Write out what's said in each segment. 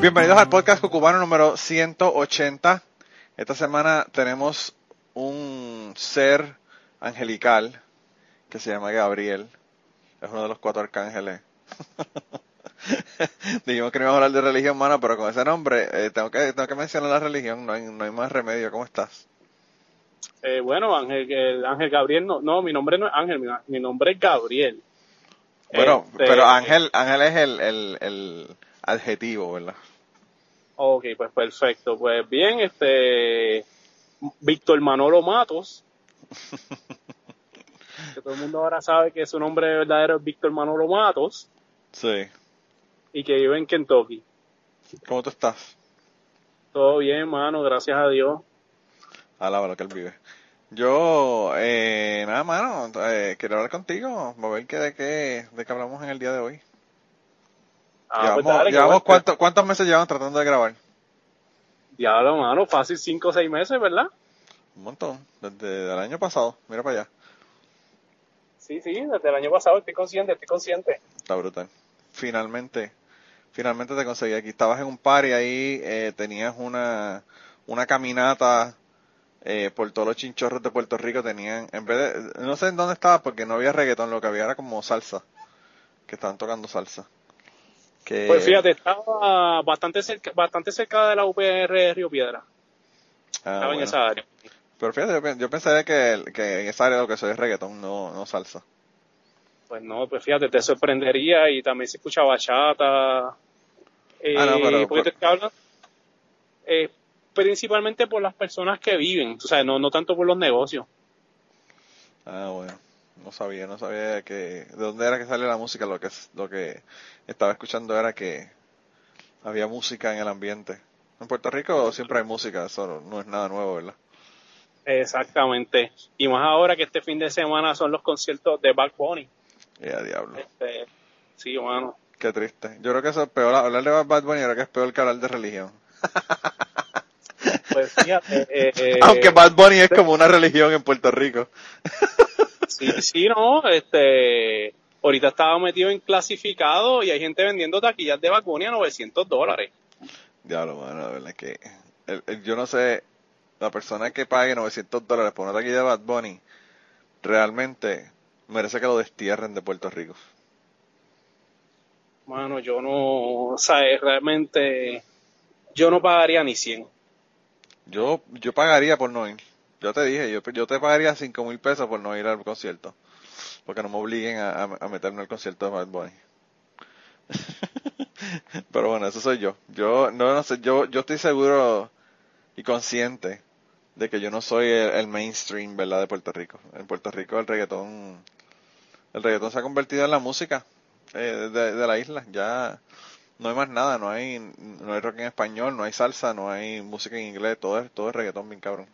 Bienvenidos al podcast cucubano número 180. Esta semana tenemos un ser angelical que se llama Gabriel. Es uno de los cuatro arcángeles. Dijimos que no íbamos a hablar de religión, mano, pero con ese nombre eh, tengo, que, tengo que mencionar la religión, no hay, no hay más remedio. ¿Cómo estás? Eh, bueno, Ángel, el Ángel Gabriel, no, no, mi nombre no es Ángel, mi, mi nombre es Gabriel. Bueno, Este, pero Ángel, Ángel es el, el, el adjetivo, ¿verdad? Ok, pues perfecto. Pues bien, este Víctor Manolo Matos. que todo el mundo ahora sabe que su nombre verdadero es Víctor Manolo Matos Sí. y que vive en Kentucky. ¿Cómo tú estás? Todo bien, mano, gracias a Dios. Alaba lo que él vive. Yo, eh, nada, mano, eh, quiero hablar contigo, a ver qué, de, qué, de qué hablamos en el día de hoy. Ah, pues llevamos, dale, que llevamos bueno. cuánto- ¿Cuántos meses llevamos tratando de grabar? Diablo, mano, fácil cinco o seis meses, ¿verdad? Un montón, desde el año pasado, mira para allá, Sí, sí, desde el año pasado estoy consciente, estoy consciente. está brutal. Finalmente, finalmente te conseguí aquí. Estabas en un party ahí, eh, tenías una, una caminata eh, por todos los chinchorros de Puerto Rico, tenían, en vez de, no sé en dónde estaba porque no había reggaetón, lo que había era como salsa, que estaban tocando salsa. Que, Pues fíjate, estaba bastante cerca, bastante cerca de la UPR de Río Piedra. ah, estaba en esa área. Pero fíjate, yo, yo pensaría que, en esa área lo que soy es reggaetón, no, no salsa. Pues no, pues fíjate, te sorprendería y también se escucha bachata. Eh, Ah, no, pero- porque te estoy hablando eh, principalmente por las personas que viven, o sea, no, no tanto por los negocios. Ah, bueno. No sabía, no sabía que de dónde era que sale la música. Lo que lo que estaba escuchando era que había música en el ambiente. En Puerto Rico siempre hay música, eso no- no es nada nuevo, ¿verdad? Exactamente. Y más ahora que este fin de semana son los conciertos de Bad Bunny. Ya diablo. Este, sí, mano. Qué triste. Yo creo que eso es peor, hablar de Bad Bunny, creo que es peor que hablar de religión. Pues fíjate. eh, eh, Aunque Bad Bunny es como una religión en Puerto Rico. Sí, sí, no, este, ahorita estaba metido en clasificado y hay gente vendiendo taquillas de Bad Bunny a 900 dólares. Diablo, mano, la verdad es que el- el- yo no sé, la persona que pague 900 dólares por una taquilla de Bad Bunny realmente merece que lo destierren de Puerto Rico. Mano, yo no, o sea, realmente, yo no pagaría ni 100. Yo, yo pagaría por no ir. Yo te dije, yo, te pagaría cinco mil pesos por no ir al concierto. Porque no me obliguen a, meterme al concierto de Bad Bunny. Pero bueno, eso soy yo. Yo, no, no sé, yo, yo estoy seguro y consciente de que yo no soy el, mainstream, ¿verdad? De Puerto Rico. En Puerto Rico el reggaetón, el reggaetón se ha convertido en la música eh, de, de la isla. Ya no hay más nada, no hay, no hay rock en español, no hay salsa, no hay música en inglés, todo es, todo es reggaetón bien cabrón.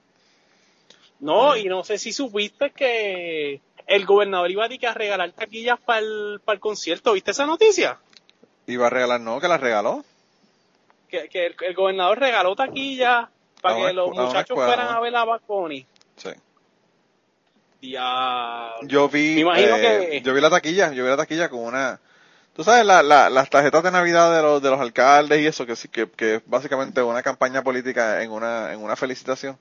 No, y no sé si supiste que el gobernador iba a, a regalar taquillas para el, para el concierto, ¿viste esa noticia? Iba a regalar, no, que la regaló. Que, que el, el gobernador regaló taquillas para que los muchachos escuela, fueran a ver a Bunny. Sí. Diablo. Yo vi, Me imagino eh, que- yo vi la taquilla, yo vi la taquilla con una, tú sabes, la, la, las tarjetas de Navidad de los, de los alcaldes y eso, que que, que es básicamente una campaña política en una, en una felicitación.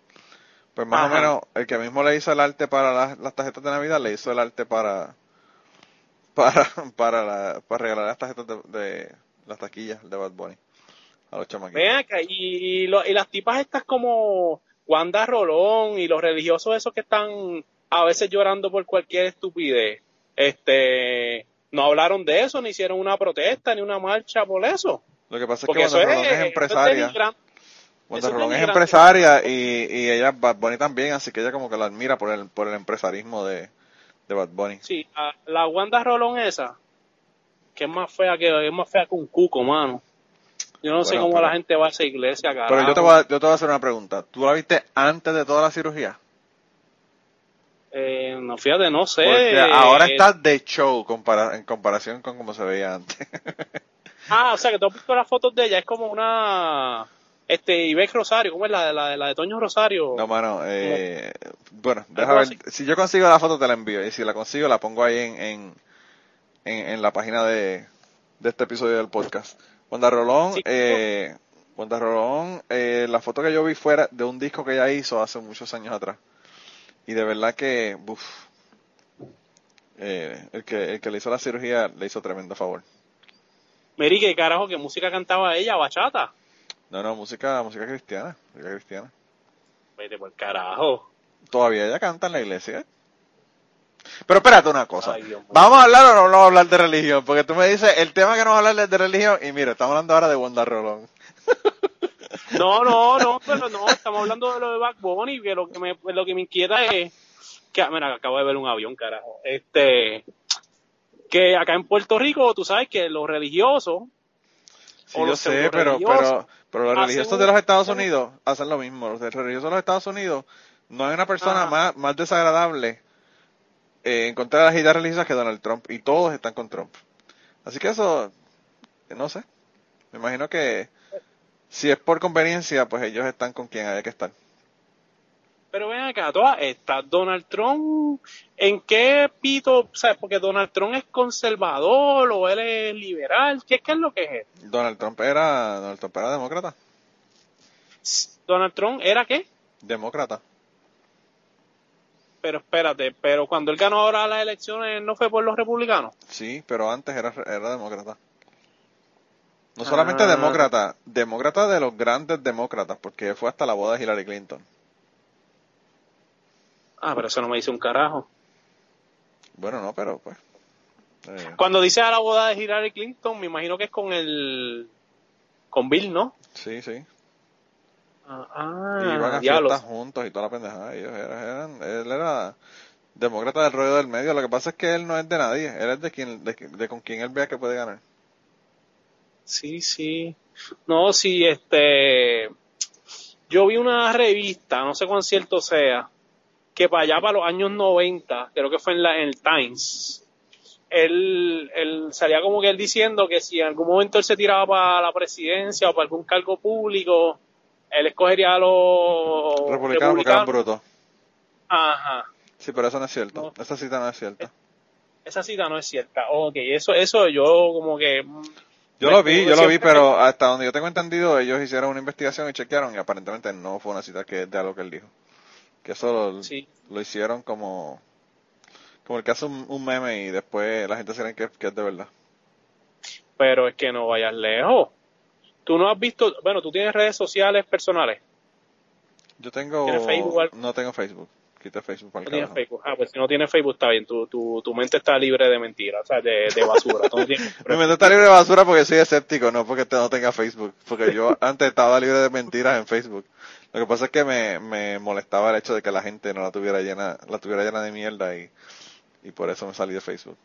Pues más Ajá. o menos, el que mismo le hizo el arte para las, las tarjetas de Navidad, le hizo el arte para, para, para la, para regalar las tarjetas de, de las taquillas de Bad Bunny a los chamaquitos. Ven acá, y, y lo- y las tipas estas como Wanda Rolón y los religiosos esos que están a veces llorando por cualquier estupidez, este, no hablaron de eso, ni hicieron una protesta, ni una marcha por eso. Lo que pasa es Porque que Wanda es, Rolón es es empresaria. denigran- Es Rolón es empresaria y, y ella, Bad Bunny también, así que ella como que la admira por el, por el empresarismo de, de Bad Bunny. Sí, a- la Wanda Rolón esa, que es más fea que, es más fea que un cuco, mano. Yo no sé cómo pero- la gente va a esa iglesia, carajo. Pero yo te, voy a, yo te voy a hacer una pregunta. ¿Tú la viste antes de toda la cirugía? Eh, no, fíjate, no sé. Porque ahora está de show compara- en comparación con cómo se veía antes. Ah, o sea, que tú has visto las fotos de ella, es como una... Este, Ibex Rosario, ¿cómo es la de, la, de, la de Toño Rosario? No, mano, eh, bueno, Algo ver. Si yo consigo la foto te la envío. Y si la consigo la pongo ahí en, en, en, en la página de, de este episodio del podcast. Wanda Rolón, Sí. eh, Wanda Rolón, eh, la foto que yo vi fuera de un disco que ella hizo hace muchos años atrás. Y de verdad que, uff, eh, el que, el que le hizo la cirugía le hizo tremendo favor. Mary, ¿qué carajo? ¿Qué música cantaba ella? ¿Bachata? No, no, música, música cristiana, música cristiana. Vete por carajo. Todavía ella canta en la iglesia. Pero espérate una cosa. Ay, Dios mío. ¿Vamos a hablar o no vamos a hablar de religión? Porque tú me dices el tema que no vamos a hablar es de religión y mira, estamos hablando ahora de Wanda Rolón. No, no, no, pero no, estamos hablando de lo de Back Bunny, que lo que me, lo que me inquieta es que, ah, mira, acabo de ver un avión, carajo. Este, que acá en Puerto Rico, tú sabes que los religiosos, Sí, O yo los sé, pero, pero los hacen religiosos de los Estados Unidos hacen lo mismo. Los religiosos de los Estados Unidos no hay una persona Ajá. más, más desagradable eh, en contra de las ideas religiosas que Donald Trump y todos están con Trump. Así que eso, no sé. Me imagino que si es por conveniencia, pues ellos están con quien haya que estar. Pero ven acá, todas estas, Donald Trump, ¿en qué pito, sabes? Porque Donald Trump es conservador o él es liberal, ¿qué, qué es lo que es? Donald Trump era, Donald Trump era demócrata. Donald Trump era qué? Demócrata. Pero espérate, pero cuando él ganó ahora las elecciones no fue por los republicanos. Sí, pero antes era, era demócrata. No solamente Ah. demócrata, demócrata de los grandes demócratas, porque fue hasta la boda de Hillary Clinton. Ah, pero eso no me dice un carajo. Bueno, no, pero pues. eh, Cuando dice a la boda de Hillary Clinton, me imagino que es con el. con Bill, ¿no? sí, sí. Ah, y iban a fiestas juntos y toda la pendejada. Ellos eran, eran- él era demócrata del rollo del medio. Lo que pasa es que él no es de nadie. Él es de quien, de, de con quien él vea que puede ganar. Sí, sí. No, sí, este. Yo vi una revista, no sé cuán cierto sea, que para allá, para los años 90, creo que fue en, la, en el Times, él, él salía como que él diciendo que si en algún momento él se tiraba para la presidencia o para algún cargo público, él escogería a los Republicano porque eran republicanos. brutos. Ajá. Sí, pero eso no es cierto. No. Esa cita no es cierta. Esa cita no es cierta. Ok, eso, eso yo como que... Yo lo vi, yo lo vi, pero hasta donde yo tengo entendido, ellos hicieron una investigación y chequearon y aparentemente no fue una cita que de algo que él dijo. Que eso lo, Sí. lo hicieron como como el que hace un, un meme y después la gente se cree que, que es de verdad. pero es que no vayas lejos. Tú no has visto, bueno, tú tienes redes sociales personales, Yo tengo... ¿Tienes Facebook? No tengo Facebook. Quité Facebook para no tienes. Facebook. Ah, pues si no tienes Facebook está bien, tu, tu, tu mente está libre de mentiras, o sea, de, de basura. Mi mente está libre de basura porque soy escéptico, no porque te- no tenga Facebook. Porque yo antes estaba libre de mentiras en Facebook. Lo que pasa es que me, me molestaba el hecho de que la gente no la tuviera llena, la tuviera llena de mierda y, y por eso me salí de Facebook.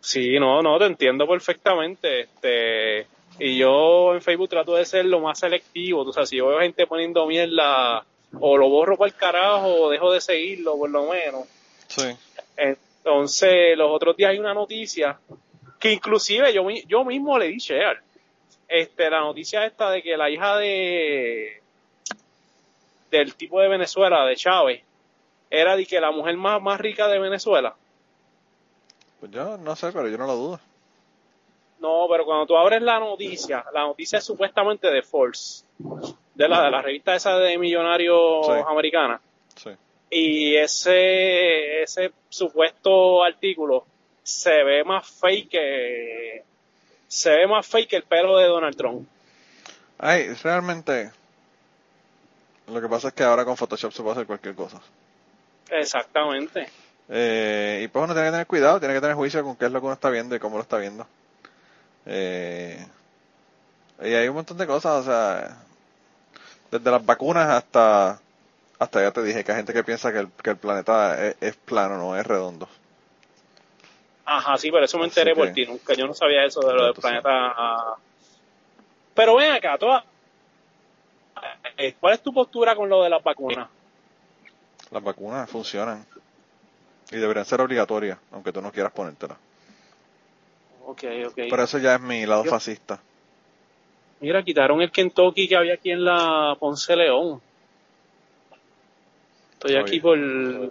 Sí, no, no, te entiendo perfectamente. Este, y yo en Facebook trato de ser lo más selectivo. Tú sabes, si yo veo gente poniendo mierda, o lo borro para el carajo, o dejo de seguirlo, por lo menos. Sí. Entonces, los otros días hay una noticia que inclusive yo, yo mismo le di share. Este, la noticia esta de que la hija de del tipo de Venezuela, de Chávez, era de que la mujer más, más rica de Venezuela. Pues yo no sé, pero yo no lo dudo. No, pero cuando tú abres la noticia, la noticia es supuestamente de Force, de la, de la revista esa de millonarios Sí. americana. Sí. Y ese, ese supuesto artículo se ve más fake que, se ve más fake que el pelo de Donald Trump. Ay, realmente, lo que pasa es que ahora con Photoshop se puede hacer cualquier cosa. Exactamente. Eh, y pues uno tiene que tener cuidado, tiene que tener juicio con qué es lo que uno está viendo y cómo lo está viendo. Eh, y hay un montón de cosas, o sea, desde las vacunas hasta, hasta ya te dije que hay gente que piensa que el, que el planeta es, es plano, no es redondo. Ajá, sí, pero eso me enteré que- por ti. Nunca, yo no sabía eso de lo del planeta Pero ven acá, toda, eh, ¿cuál es tu postura con lo de las vacunas? Las vacunas funcionan y deberían ser obligatorias, aunque tú no quieras ponértelas. Ok, ok. Pero eso ya es mi lado Yo- fascista. Mira, quitaron el Kentucky que había aquí en la Ponce León. Estoy aquí por...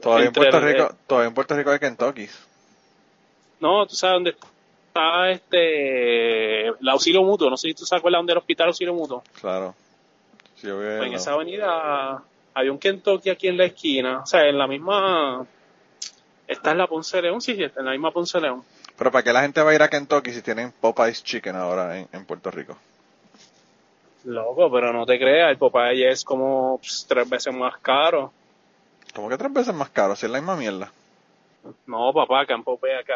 Todavía en Puerto el- Rico, todavía en Puerto Rico hay Kentucky. No, tú sabes dónde está este... El auxilio mutuo. No sé si tú sabes cuál es donde el hospital auxilio mutuo. Claro. Sí, Pues en esa avenida había un Kentucky aquí en la esquina. O sea, en la misma... Esta es la Ponce León, sí, en la misma Ponce León. Pero para qué la gente va a ir a Kentucky si tienen Popeye's Chicken ahora en, en Puerto Rico. Loco, pero no te creas, el Popeye es como pues, tres veces más caro. Como que tres veces más caro, si es la misma mierda. No, papá, acá en Popeye, acá.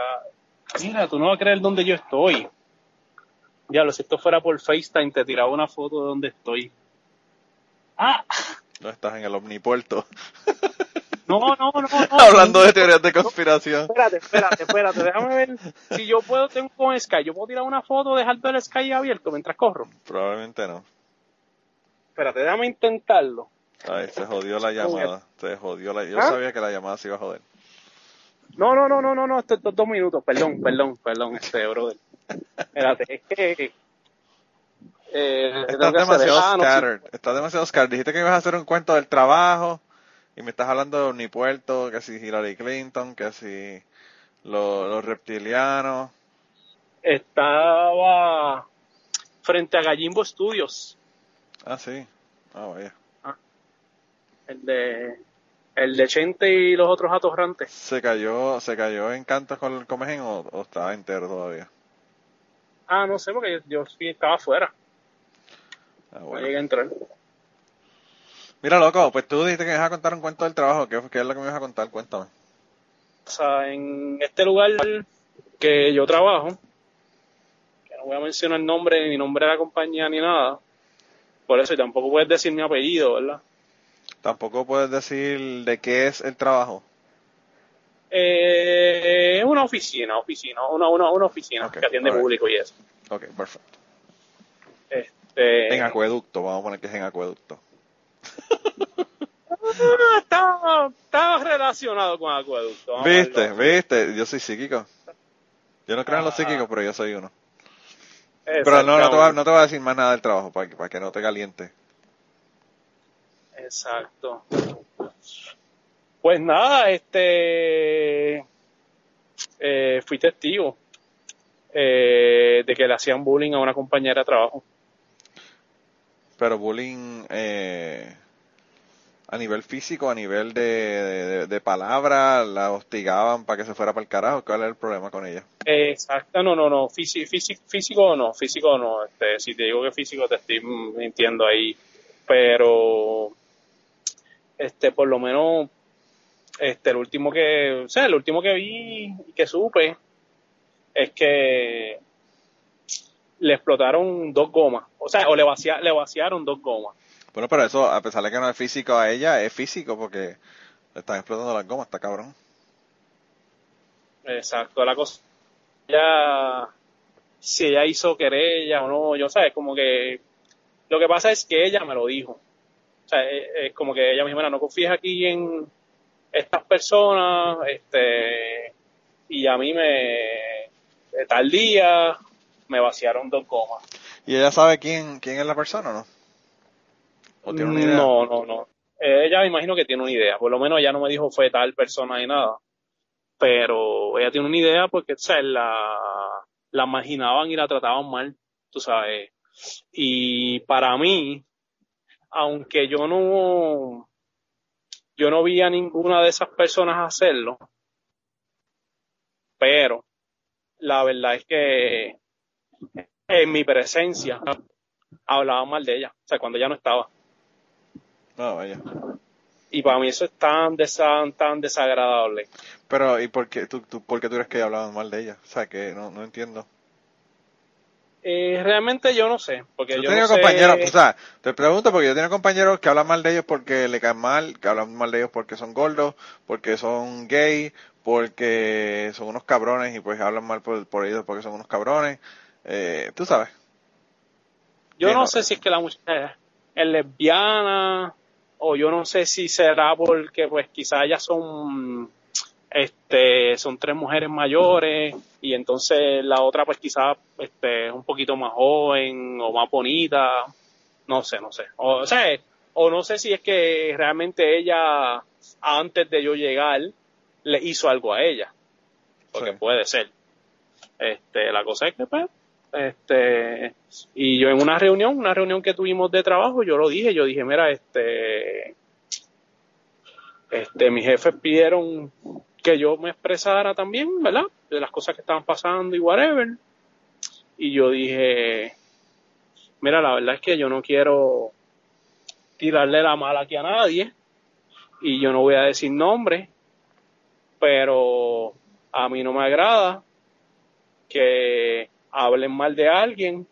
Mira, tú no vas a creer dónde yo estoy. Ya, si esto fuera por FaceTime, te tiraba una foto de dónde estoy. Ah, No estás en el omnipuerto. no, no, no, no. Hablando de teorías de conspiración. Espérate, espérate, espérate, déjame ver si yo puedo, tengo con Sky, yo puedo tirar una foto, dejar el Sky abierto mientras corro. Probablemente no. Espérate, déjame intentarlo. Ay, se jodió la llamada. Se jodió la... Yo ¿Ah? sabía que la llamada se iba a joder. No, no, no, no, no, no, esto es dos, dos minutos, perdón, perdón, perdón, este, brother. Espérate, es que... Eh, Estás demasiado ah, no, sí. scattered. Estás demasiado scattered. Dijiste que ibas a hacer un cuento del trabajo y me estás hablando de omnipuerto, que si Hillary Clinton, que si lo- los reptilianos. Estaba frente a Gallimbo Studios, Ah, sí. Ah, vaya. el de el de Chente y los otros atorrantes. ¿Se cayó, se cayó en cantos con el comején o, o estaba entero todavía? Ah, no sé, porque yo, yo sí estaba afuera, Ah, no bueno. a entrar. Mira, loco, pues tú dijiste que me ibas a contar un cuento del trabajo. ¿Qué, qué es lo que me ibas a contar? Cuéntame. O sea, en este lugar que yo trabajo, que no voy a mencionar el nombre, ni nombre de la compañía, ni nada, por eso y tampoco puedes decir mi apellido, ¿verdad? Tampoco puedes decir de qué es el trabajo. Eh, es una oficina, oficina, una, una, una oficina que atiende público y eso. Ok, perfecto. Este, En acueducto, vamos a poner que es en acueducto. Ah, está, está relacionado con acueducto. vamos ¿Viste? ¿Viste? Yo soy psíquico. Yo no creo en los Ah. psíquicos, pero yo soy uno. Pero no, no te, voy a, no te voy a decir más nada del trabajo para que, para que no te caliente. Exacto. Pues nada, este eh, fui testigo eh, de que le hacían bullying a una compañera de trabajo. Pero bullying eh, a nivel físico, a nivel de, de, de la hostigaban para que se fuera para el carajo. ¿Cuál es el problema con ella? Exacto, no, no, no, físico, físico, no, físico no, este, si te digo que físico te estoy mintiendo ahí, pero este, por lo menos, este, el último que, o sea, el último que vi y que supe es que le explotaron dos gomas, o sea, o le, vacía, le vaciaron dos gomas. Bueno, pero eso, a pesar de que no es físico a ella, es físico porque le están explotando las gomas, está cabrón. Exacto, la cosa, ya, si ella hizo querella o no, yo sabes, como que, lo que pasa es que ella me lo dijo. O sea, es, es como que ella me dijo, no confíes aquí en estas personas, este, y a mí me, tal día, me vaciaron dos gomas. ¿Y ella sabe quién, quién es la persona o no? ¿O tiene una idea? No, no, no. Eh, Ella me imagino que tiene una idea. Por lo menos ella no me dijo fue tal persona ni nada. Pero ella tiene una idea porque, o sea, la, la marginaban y la trataban mal, tú sabes. Y para mí, aunque yo no, yo no vi a ninguna de esas personas hacerlo, pero la verdad es que en mi presencia hablaban mal de ella, o sea, cuando ella no estaba. No, vaya. Y para mí eso es tan, desa- tan desagradable. Pero, ¿y por qué tú, tú, por qué tú crees que hablaban mal de ella? O sea, que no, no entiendo. Eh, realmente yo no sé, porque Yo yo tenido no sé- compañeros, o sea, te pregunto porque yo tengo compañeros que hablan mal de ellos porque le caen mal, que hablan mal de ellos porque son gordos, porque son gay, porque son unos cabrones y pues hablan mal por, por ellos porque son unos cabrones. Eh, tú sabes. yo no no, sé si es que la muchacha es lesbiana o yo no sé si será porque pues quizás ellas son este son tres mujeres mayores y entonces la otra pues quizás este es un poquito más joven o más bonita. No sé no sé. O, o sea o no sé si es que realmente ella antes de yo llegar le hizo algo a ella. Porque Sí. puede ser. Este la cosa es que pues este y yo en una reunión una reunión que tuvimos de trabajo yo lo dije yo dije mira este este mis jefes pidieron que yo me expresara también verdad de las cosas que estaban pasando y whatever y yo dije mira la verdad es que yo no quiero tirarle la mala aquí a nadie y yo no voy a decir nombre pero a mí no me agrada que hablen mal de alguien,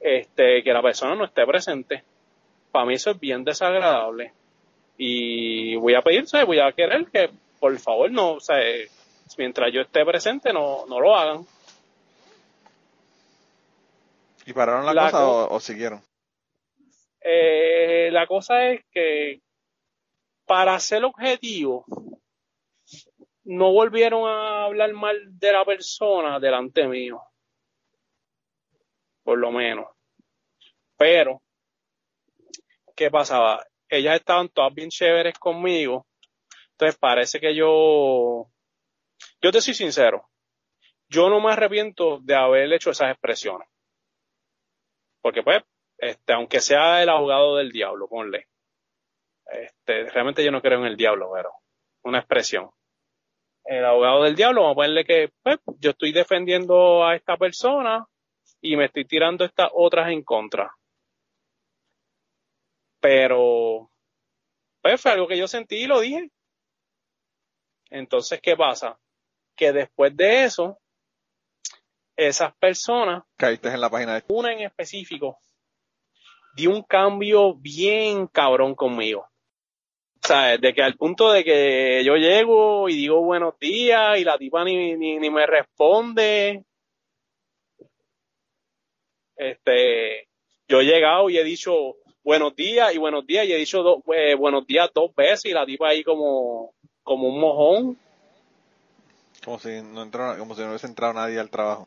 este, que la persona no esté presente. Para mí eso es bien desagradable. Y voy a pedir, ¿sabes? voy a querer que por favor no, o sea, mientras yo esté presente no, no lo hagan. ¿Y pararon la, La cosa co- o, o siguieron? Eh, la cosa es que para ser objetivo, no volvieron a hablar mal de la persona delante mío. Por lo menos. Pero, ¿qué pasaba? Ellas estaban todas bien chéveres conmigo. Entonces parece que yo, yo te soy sincero, yo no me arrepiento de haber hecho esas expresiones. Porque pues, este, aunque sea el abogado del diablo, ponle. Este, realmente yo no creo en el diablo, pero una expresión. El abogado del diablo, vamos a ponerle que pues, yo estoy defendiendo a esta persona y me estoy tirando estas otras en contra. Pero, pues fue algo que yo sentí y lo dije. Entonces, ¿qué pasa? Que después de eso, esas personas Caíste en la página de... una en específico dio un cambio bien cabrón conmigo. Sea, de que al punto de que yo llego y digo buenos días y la tipa ni, ni, ni me responde. Este, yo he llegado y he dicho buenos días y buenos días y he dicho eh, buenos días dos veces y la tipa ahí como, como un mojón. Como si no entró, como si no hubiese entrado nadie al trabajo.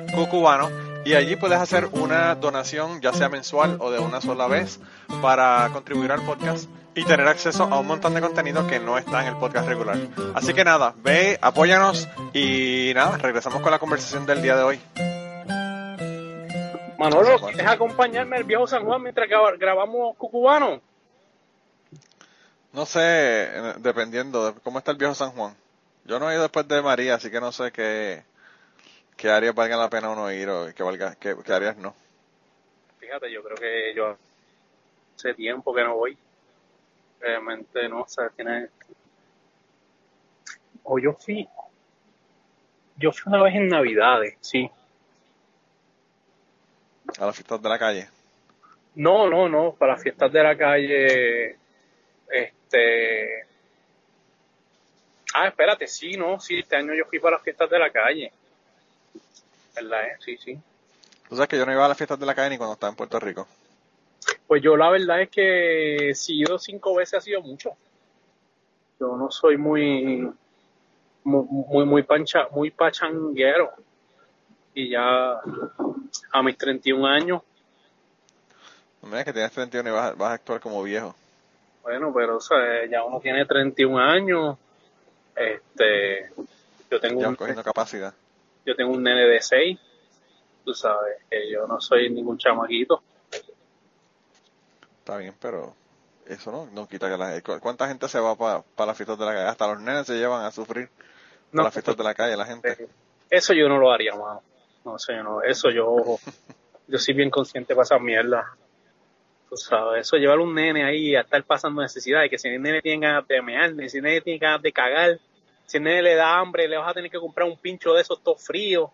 cucubano y allí puedes hacer una donación ya sea mensual o de una sola vez para contribuir al podcast y tener acceso a un montón de contenido que no está en el podcast regular. Así que nada, ve, apóyanos y nada, regresamos con la conversación del día de hoy. Manolo, ¿quieres acompañarme al viejo San Juan mientras graba- grabamos Cucubano? No sé, eh, dependiendo de cómo está el viejo San Juan. Yo no he ido después de María, así que no sé qué, qué áreas valgan la pena uno ir o qué, valga, qué, qué áreas no. Fíjate, yo creo que yo hace tiempo que no voy. Realmente no, o sea, tiene... O yo fui... Yo fui una vez en Navidades, sí. A las fiestas de la calle. No, no, no, para las fiestas de la calle, este... Ah, espérate, sí, no, sí, este año yo fui para las fiestas de la calle. ¿Verdad? eh? Sí, sí. Tú sabes que yo no iba a las fiestas de la calle ni cuando estaba en Puerto Rico. Pues yo la verdad es que si he ido cinco veces ha sido mucho. Yo no soy muy muy muy, muy pancha, muy pachanguero. Y ya a mis 31 años, No me digas que tienes 31 y vas, a- vas a actuar como viejo. bueno, pero o sea, ya uno tiene 31 años. Este, yo tengo Ya un, cogiendo capacidad. Yo tengo un nene de 6. Tú sabes que yo no soy ningún chamaquito. Está bien, pero eso no, no quita que la ¿cu- ¿Cuánta gente se va para las fiestas de la calle? Hasta los nenes se llevan a sufrir No, las fiestas de la calle, la gente. Eso yo no lo haría, mano. No sé, no, eso yo, yo soy bien consciente para esa mierda. Tú sabes, eso llevar un nene ahí a estar pasando necesidad, que si el nene tiene ganas de mear, si el nene tiene ganas de cagar, si el nene le da hambre, le vas a tener que comprar un pincho de esos todo fríos.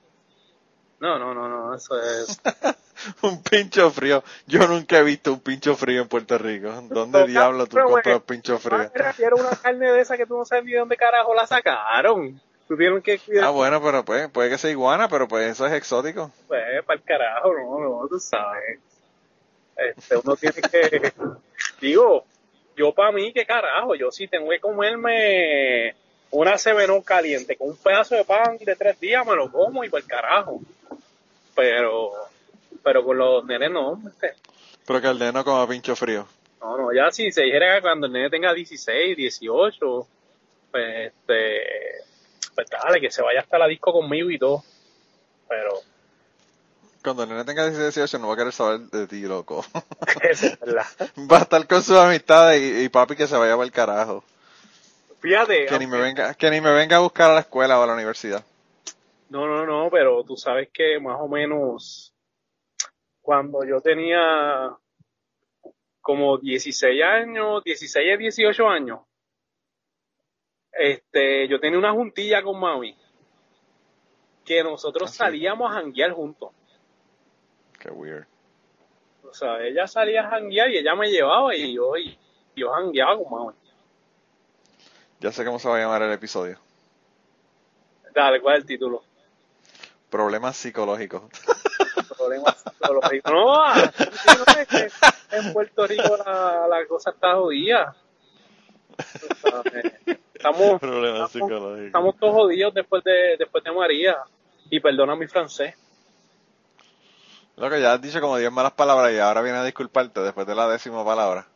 No, no, no, no, eso es... un pincho frío. Yo nunca he visto un pincho frío en Puerto Rico. ¿Dónde Pero, diablo tú compras pincho frío? Me refiero a una carne de esa que tú no sabes ni de dónde carajo la sacaron. Tuvieron que cuidar, Ah, bueno, pero pues, puede que sea iguana, pero pues eso es exótico. pues, para el carajo, no, no, tú sabes. Este, uno tiene que, digo, yo para mí, qué carajo, yo sí tengo que comerme una cebenón caliente con un pedazo de pan de tres días, me lo como y por carajo. Pero, pero con los nenes no, este, Pero que el nene no coma pincho frío. No, no, ya si se dijera que cuando el nene tenga 16, 18, pues, este, pues dale, que se vaya hasta la disco conmigo y todo. Pero, Cuando el nene tenga 18 no va a querer saber de ti, loco. es verdad. va a estar con sus amistades y, y papi que se vaya para el carajo. Fíjate. Que ni me venga, que ni me venga a buscar a la escuela o a la universidad. No, no, no, pero tú sabes que más o menos cuando yo tenía como 16 años, 16 a 18 años, este, yo tenía una juntilla con mami que nosotros Ah, salíamos a janguear juntos. Qué weird. O sea, ella salía a janguear y ella me llevaba y yo, y yo jangueaba con mami. Ya sé cómo se va a llamar el episodio. Dale, ¿cuál es el título? Problemas psicológicos. Problemas psicológicos. No, no es que en Puerto Rico la, la cosa está jodida. Estamos, Problemas estamos, psicológicos. estamos todos jodidos después de, después de María. Y perdona mi francés. Lo que ya has dicho como 10 malas palabras y ahora viene a disculparte después de la décima palabra.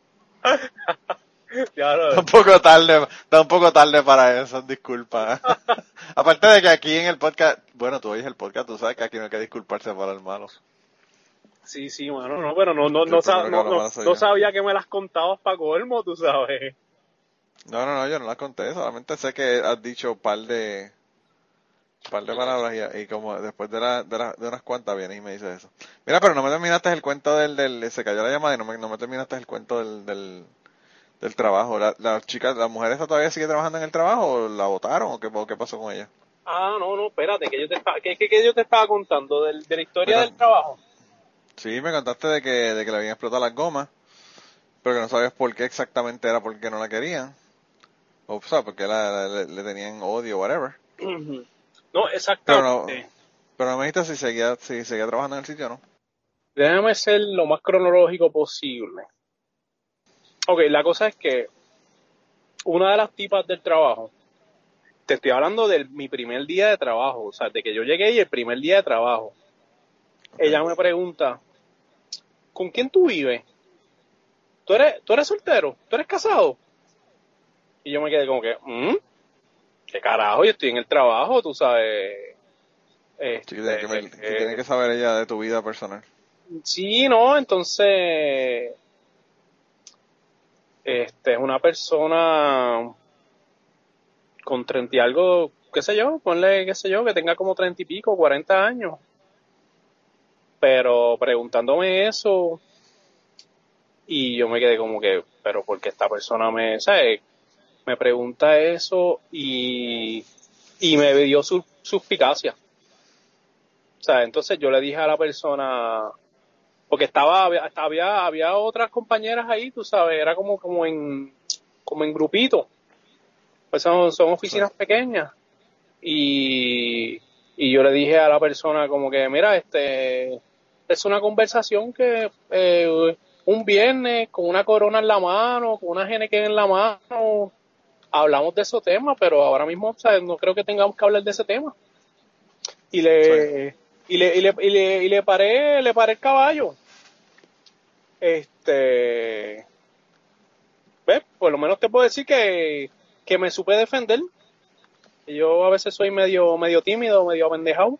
Ya lo- Está un poco tarde, está un poco tarde para eso, disculpa. Aparte de que aquí en el podcast, bueno, tú oyes el podcast, tú sabes que aquí no hay que disculparse por el malo. Sí, sí, mano, no, pero no, no, no, sab- no, no- no sabía que me las contabas para colmo, tú sabes. No, no, no, yo no las conté, solamente sé que has dicho un par de, par de palabras y, y como después de, la, de, la- de unas cuantas viene y me dice eso. Mira, pero no me terminaste el cuento del, del se cayó la llamada y no me, no me terminaste el cuento del, del, del trabajo. La, la chica, la mujer esta todavía sigue trabajando en el trabajo o la votaron o qué, qué pasó con ella? Ah, no, no, espérate, que yo te estaba, que, que, que yo te estaba contando del, de la historia Mira. del trabajo. Sí, me contaste de que, de que le habían explotado las gomas, pero que no sabías por qué exactamente era porque no la querían. O sea, porque la, la- le, le tenían odio, whatever. Ujú. No, Pero no, exactamente. pero no me dijiste si seguía, si seguía trabajando en el sitio o no. Déjame ser lo más cronológico posible. Ok, la cosa es que una de las tipas del trabajo, te estoy hablando de mi primer día de trabajo, o sea, de que yo llegué y el primer día de trabajo. Ella me pregunta, ¿con quién tú vives? ¿Tú eres, ¿Tú eres soltero? ¿Tú eres casado? Y yo me quedé como que, ¿mm? ¿Qué carajo? Yo estoy en el trabajo, tú sabes. Sí, que tiene que, ver- Este, que tiene que saber ella de tu vida personal. Sí, no, entonces este es una persona con treinta y algo, qué sé yo, ponle, qué sé yo, que tenga como treinta y pico, cuarenta años. Pero preguntándome eso, y yo me quedé como que, pero porque esta persona me, ¿sabes? Me pregunta eso y, y me dio su, suspicacia. O sea, entonces yo le dije a la persona, porque estaba, había, había, había otras compañeras ahí, tú sabes, era como, como en, como en grupito. Pues son, son oficinas pequeñas. Y, y yo le dije a la persona como que, mira, este, es una conversación que eh, un viernes con una corona en la mano, con una geneque en la mano, hablamos de esos temas, pero ahora mismo, o sea, no creo que tengamos que hablar de ese tema. Y le, y le, y le, y le, y le paré, le paré el caballo. Este, ¿ves? Por lo menos te puedo decir que, que me supe defender. Yo a veces soy medio, medio tímido, medio apendejado.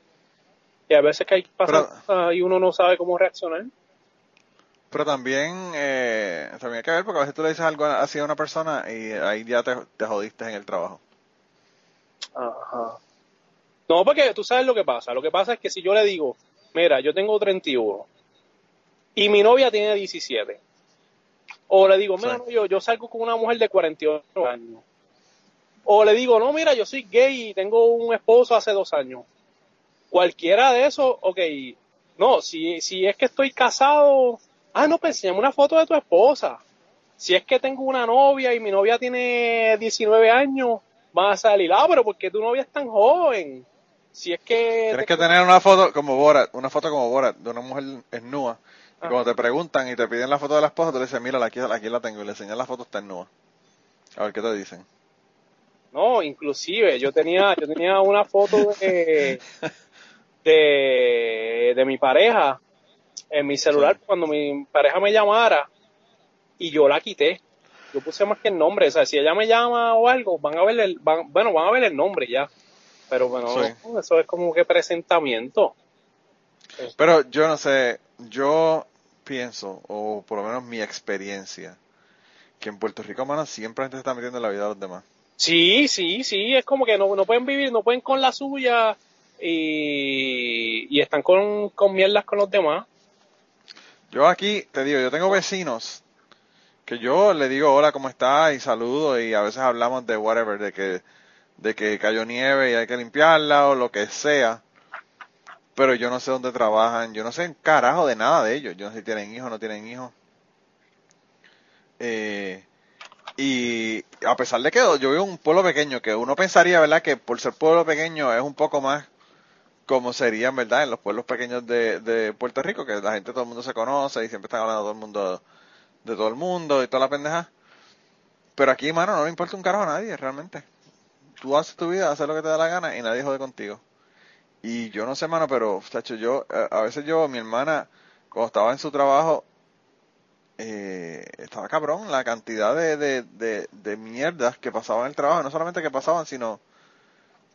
Y a veces que hay pasan Pero- cosas y uno no sabe cómo reaccionar. Pero también, eh, también hay que ver porque a veces tú le dices algo así a una persona y ahí ya te, te jodiste en el trabajo. Ajá. No, porque tú sabes lo que pasa. Lo que pasa es que si yo le digo, mira, yo tengo 31 y mi novia tiene 17. O le digo, mira, no, yo, yo salgo con una mujer de 48 años. O le digo, no, mira, yo soy gay y tengo un esposo hace dos años. Cualquiera de esos, ok. No, si, si es que estoy casado, ah, no, pues enséñame una foto de tu esposa. Si es que tengo una novia y mi novia tiene 19 años, va a salir, ah, pero porque tu novia es tan joven. Si es que... Tienes que tener una foto como Borat, una foto como Borat, de una mujer desnuda. Y Ajá. cuando te preguntan y te piden la foto de la esposa, tú le dices, mira, aquí, aquí la tengo. Y le enseñas la foto, está desnuda. A ver qué te dicen. No, inclusive yo tenía, yo tenía una foto de, de, de mi pareja en mi celular Sí. cuando mi pareja me llamara y yo la quité. Yo puse más que el nombre, o sea, si ella me llama o algo, van a ver el, van, bueno, van a ver el nombre ya. Pero bueno, Sí. eso es como que presentamiento. Pero yo no sé, yo pienso, o por lo menos mi experiencia, que en Puerto Rico, mano, siempre la gente se está metiendo en la vida de los demás. Sí, sí, sí, es como que no, no pueden vivir, no pueden con la suya y, y están con, con mierdas con los demás. Yo aquí, te digo, yo tengo vecinos que yo le digo hola, ¿cómo estás? Y saludo y a veces hablamos de whatever, de que, de que cayó nieve y hay que limpiarla o lo que sea. Pero yo no sé dónde trabajan, yo no sé un carajo de nada de ellos. Yo no sé si tienen hijos o no tienen hijos. Eh, y a pesar de que yo vivo en un pueblo pequeño, que uno pensaría, ¿verdad? Que por ser pueblo pequeño es un poco más como serían, ¿verdad? En los pueblos pequeños de, de Puerto Rico, que la gente, todo el mundo se conoce y siempre están hablando todo el mundo de todo el mundo y toda la pendeja. Pero aquí, mano, no le importa un carajo a nadie, realmente. Tú haces tu vida, haces lo que te da la gana y nadie jode contigo. Y yo no sé, mano, pero, chacho, yo, a veces yo, mi hermana, cuando estaba en su trabajo, eh, estaba cabrón la cantidad de, de, de, de mierdas que pasaban en el trabajo. No solamente que pasaban, sino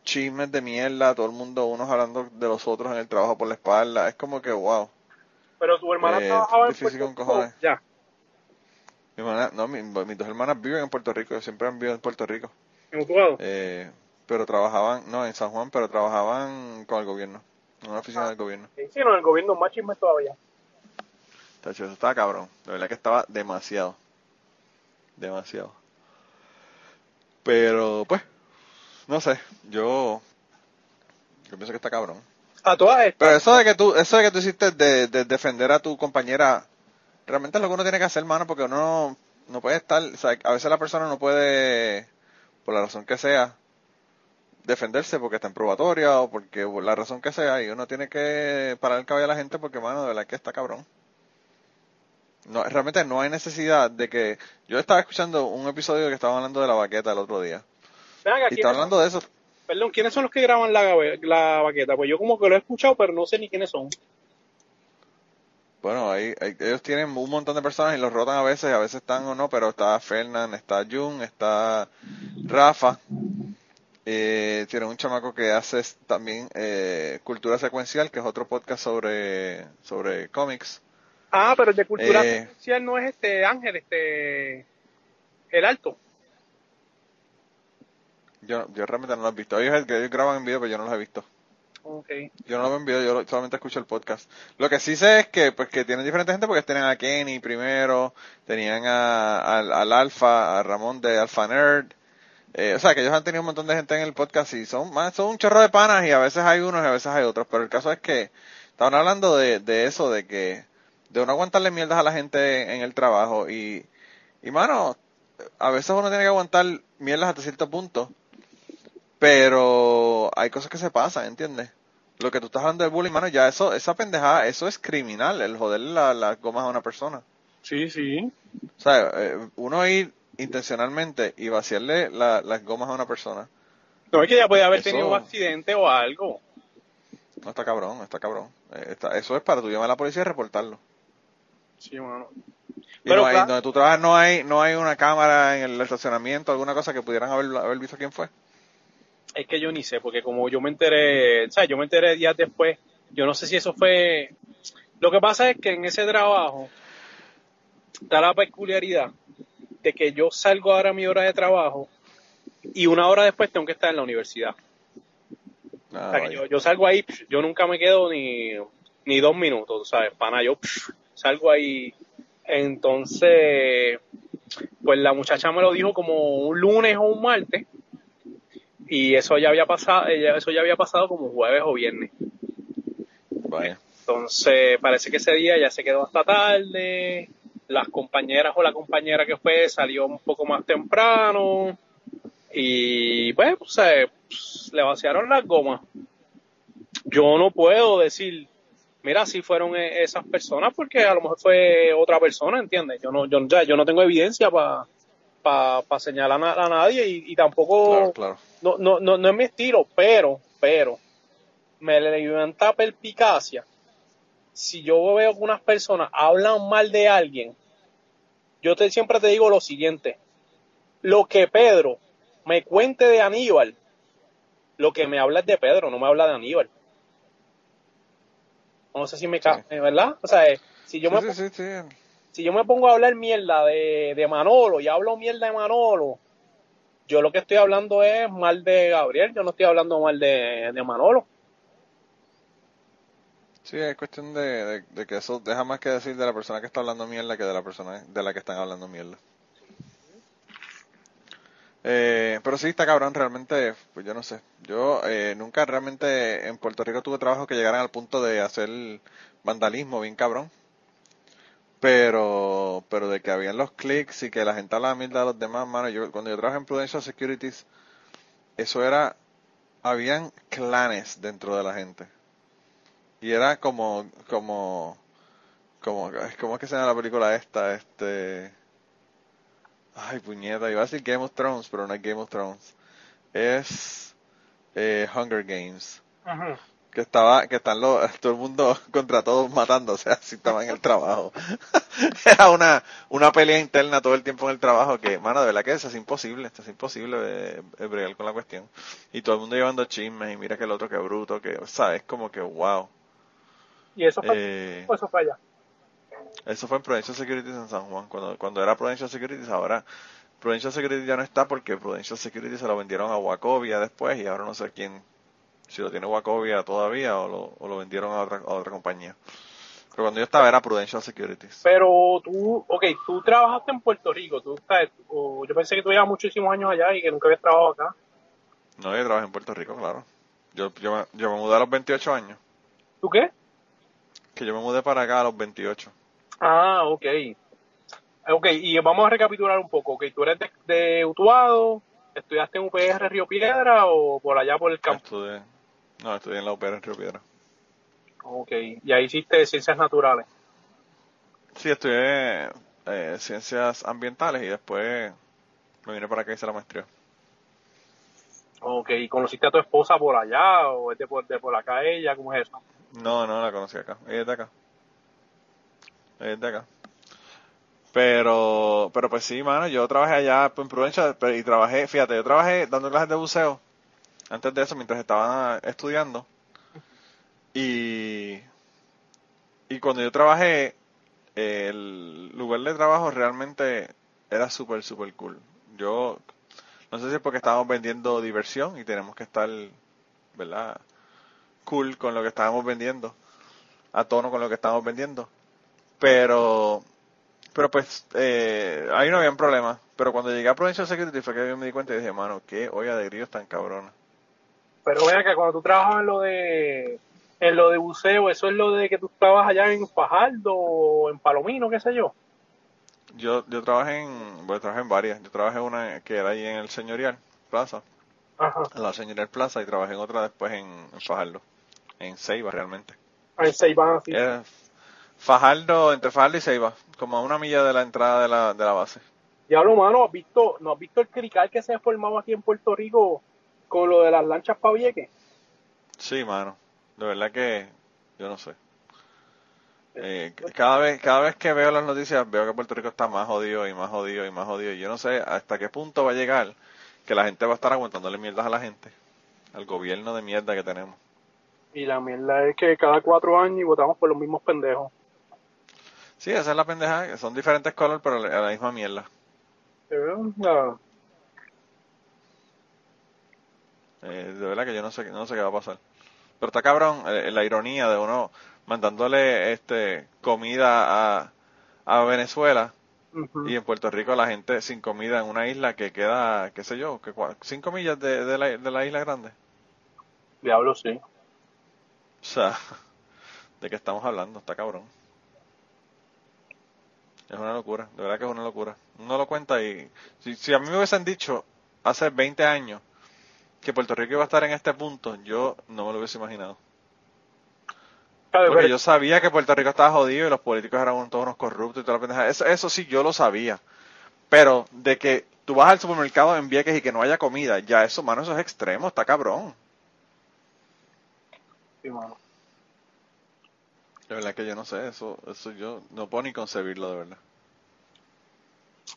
chismes de mierda, todo el mundo, unos hablando de los otros en el trabajo por la espalda. Es como que, wow. Pero tu hermana Eh, trabajaba en Puerto Rico, ya. Mi hermana, no, mi- mis dos hermanas viven en Puerto Rico, siempre han vivido en Puerto Rico. en Utuado. Eh, pero trabajaban, no, en San Juan, pero trabajaban con el gobierno, en una oficina del gobierno. Sí, no, el gobierno más todavía. Tacho, eso estaba cabrón. De verdad que estaba demasiado. Demasiado. Pero, pues, no sé. Yo, yo pienso que está cabrón. A todas estas. Pero eso de que tú, eso de que tú hiciste de, de defender a tu compañera, realmente es lo que uno tiene que hacer, mano, porque uno no, no puede estar, o sea, a veces la persona no puede, por la razón que sea, defenderse porque está en probatoria o porque por la razón que sea, y uno tiene que parar el cabello a la gente porque, mano, de verdad que está cabrón. No, realmente no hay necesidad de que, yo estaba escuchando un episodio que estaba hablando de la baqueta el otro día, Ven acá, y ¿quiénes estaba son- hablando de eso, Perdón, ¿quiénes son los que graban la, la baqueta? Pues yo como que lo he escuchado, pero no sé ni quiénes son. Bueno, ahí, ahí- ellos tienen un montón de personas y los rotan a veces, a veces están o no, pero está Fernán, está Jun, está Rafa. Eh, tienen un chamaco que hace también eh, Cultura Secuencial, que es otro podcast sobre, sobre cómics. Ah, pero el de cultura Eh. social no es este Ángel, este... El alto. Yo, yo realmente no los he visto. Ellos, ellos graban en video, pero yo no los he visto. Ok. Yo no lo veo en video, yo lo- solamente escucho el podcast. Lo que sí sé es que, pues, que tienen diferente gente porque tienen a Kenny primero, tenían a, al, al Alfa, a Ramón de Alpha Nerd. Eh, o sea, que ellos han tenido un montón de gente en el podcast y son, más, son un chorro de panas y a veces hay unos y a veces hay otros. Pero el caso es que estaban hablando de, de eso, de que, de no aguantarle mierdas a la gente en el trabajo y, y mano, a veces uno tiene que aguantar mierdas hasta cierto punto. Pero hay cosas que se pasan, ¿entiendes? Lo que tú estás hablando de bullying, mano, ya eso, esa pendejada, eso es criminal, el joderle la- las gomas a una persona. Sí, sí. O sea, eh, uno ir intencionalmente y vaciarle la- las gomas a una persona, No es que ya puede haber Eso- tenido un accidente o algo. no está cabrón, está cabrón. Eh, está- eso es para tú llamar a la policía y reportarlo. Sí, mano. Y Pero no hay, claro- donde tú trabajas no hay, no hay una cámara en el estacionamiento, alguna cosa que pudieran haber, haber visto quién fue. Es que yo ni sé, porque como yo me enteré, o sea, yo me enteré días después, yo no sé si eso fue... Lo que pasa es que en ese trabajo da la peculiaridad de que yo salgo ahora a mi hora de trabajo y una hora después tengo que estar en la universidad. Ah, O sea, que yo, yo salgo ahí, yo nunca me quedo ni, ni dos minutos, ¿sabes? Pana, yo salgo ahí. Entonces, pues la muchacha me lo dijo como un lunes o un martes. Y eso ya había pasado, eso ya había pasado como jueves o viernes. Vaya. Entonces, parece que ese día ya se quedó hasta tarde. Las compañeras o la compañera que fue salió un poco más temprano. Y pues, pues, le vaciaron las gomas. Yo no puedo decir, mira, si fueron e- esas personas, porque a lo mejor fue otra persona, ¿entiendes? Yo no, yo, ya, yo no tengo evidencia para pa, señalar a, a nadie y, y tampoco Claro, claro. no, no, no, no es mi estilo, pero, pero, me levanta perpicacia. Si yo veo que unas personas hablan mal de alguien, yo te, siempre te digo lo siguiente. Lo que Pedro me cuente de Aníbal, lo que me habla es de Pedro, no me habla de Aníbal. No sé si me ca Sí. ¿verdad? O sea, eh, si yo Sí, me sí. si yo me pongo a hablar mierda de, de Manolo y hablo mierda de Manolo, yo lo que estoy hablando es mal de Gabriel, yo no estoy hablando mal de, de Manolo. Sí, es cuestión de, que eso deja más que decir de la persona que está hablando mierda que de la persona de la que están hablando mierda. Eh, pero sí está cabrón, realmente, pues yo no sé. Yo eh, nunca realmente en Puerto Rico tuve trabajo que llegaran al punto de hacer vandalismo bien cabrón. Pero, pero de que habían los clics y que la gente hablaba mierda de los demás, mano, yo, cuando yo trabajé en Prudential Securities, eso era, habían clanes dentro de la gente. Y era como, como, como, ¿cómo es que se llama la película esta? Este, ay puñeta, iba a decir Game of Thrones, pero no es Game of Thrones. Es eh, Hunger Games. Que estaba, que están los, todo el mundo contra todos matándose, así estaba en el trabajo. Era una, una pelea interna todo el tiempo en el trabajo que, mano, de verdad que eso es imposible, es imposible eh, bregar con la cuestión. Y todo el mundo llevando chismes y mira que el otro que bruto, que, sabes, como que wow. Y eso fue, Eh, eso fue allá. eso fue en Prudential Securities en San Juan, cuando, cuando era Prudential Securities, ahora Prudential Securities ya no está porque Prudential Securities se lo vendieron a Wacovia después y ahora no sé quién, si lo tiene Wacovia todavía o lo, o lo vendieron a otra, a otra compañía. Pero cuando yo estaba era Prudential Securities. Pero tú, ok, tú trabajaste en Puerto Rico, tú, sabes, o- yo pensé que tú llevas muchísimos años allá y que nunca habías trabajado acá. No, yo trabajé en Puerto Rico, claro. Yo, yo, me, yo me mudé a los 28 años, ¿Tú qué? Que yo me mudé para acá a los 28. Ah, ok. Ok, y vamos a recapitular un poco. Ok, tú eres de, de Utuado, estudiaste en UPR Río Piedra o por allá por el campo. Estudié, no, estudié en la UPR en Río Piedra. Ok, y ahí hiciste ciencias naturales. Sí, estudié eh, ciencias ambientales y después me vine para acá y hice la maestría. Ok, ¿y conociste a tu esposa por allá o es de por, de por acá ella? ¿Cómo es eso? No, no la conocí acá. Ella es de acá. Ella es de acá. Pero, pero pues sí, mano, yo trabajé allá en Prudencia y trabajé, fíjate, yo trabajé dando clases de buceo antes de eso mientras estaba estudiando. Y, y cuando yo trabajé, el lugar de trabajo realmente era súper, súper cool. Yo, no sé si es porque estábamos vendiendo diversión y tenemos que estar, ¿verdad? Cool con lo que estábamos vendiendo, a tono con lo que estábamos vendiendo. Pero, pero pues, eh, ahí no había problema. Pero cuando llegué a Prudential Security fue que yo me di cuenta y dije, mano, qué olla de grillos tan cabrona. Pero vea que cuando tú trabajas en lo de en lo de buceo, eso es lo de que tú trabajas allá en Fajardo o en Palomino, qué sé yo. Yo, yo trabajé en, bueno, trabajé en varias. Yo trabajé en una que era ahí en el Señorial Plaza, Ajá. en la Señorial Plaza, y trabajé en otra después en, en Fajardo, en Ceiba realmente. En Ceibán, así. Era Fajardo, entre Fajardo y Ceiba, como a una milla de la entrada de la, de la base. Diablo, mano, ¿has visto, ¿no has visto el crical que se ha formado aquí en Puerto Rico con lo de las lanchas pa' Vieques? Sí, mano. De verdad que yo no sé. Eh, cada vez cada vez que veo las noticias veo que Puerto Rico está más jodido y más jodido y más jodido. Y yo no sé hasta qué punto va a llegar que la gente va a estar aguantándole mierdas a la gente. Al gobierno de mierda que tenemos. Y la mierda es que cada cuatro años votamos por los mismos pendejos. Sí, esa es la pendeja. Son diferentes colores pero la, la misma mierda. ¿Eh? Ah. Eh, de verdad que yo no sé, no sé qué va a pasar. Pero está cabrón eh, la ironía de uno mandándole este comida a, a Venezuela y en Puerto Rico la gente sin comida en una isla que queda, qué sé yo, que cua- cinco millas de, de, la, de la isla grande. Diablo, sí. O sea, ¿de qué estamos hablando? Está cabrón. Es una locura, de verdad que es una locura. Uno lo cuenta y si, si a mí me hubiesen dicho hace 20 años que Puerto Rico iba a estar en este punto, yo no me lo hubiese imaginado. Porque yo sabía que Puerto Rico estaba jodido y los políticos eran todos unos corruptos y toda la pendeja. Eso, eso sí, yo lo sabía. Pero de que tú vas al supermercado en Vieques y que no haya comida, ya eso, mano, eso es extremo, está cabrón. Sí, mano. De verdad que yo no sé, eso, eso yo no puedo ni concebirlo, de verdad.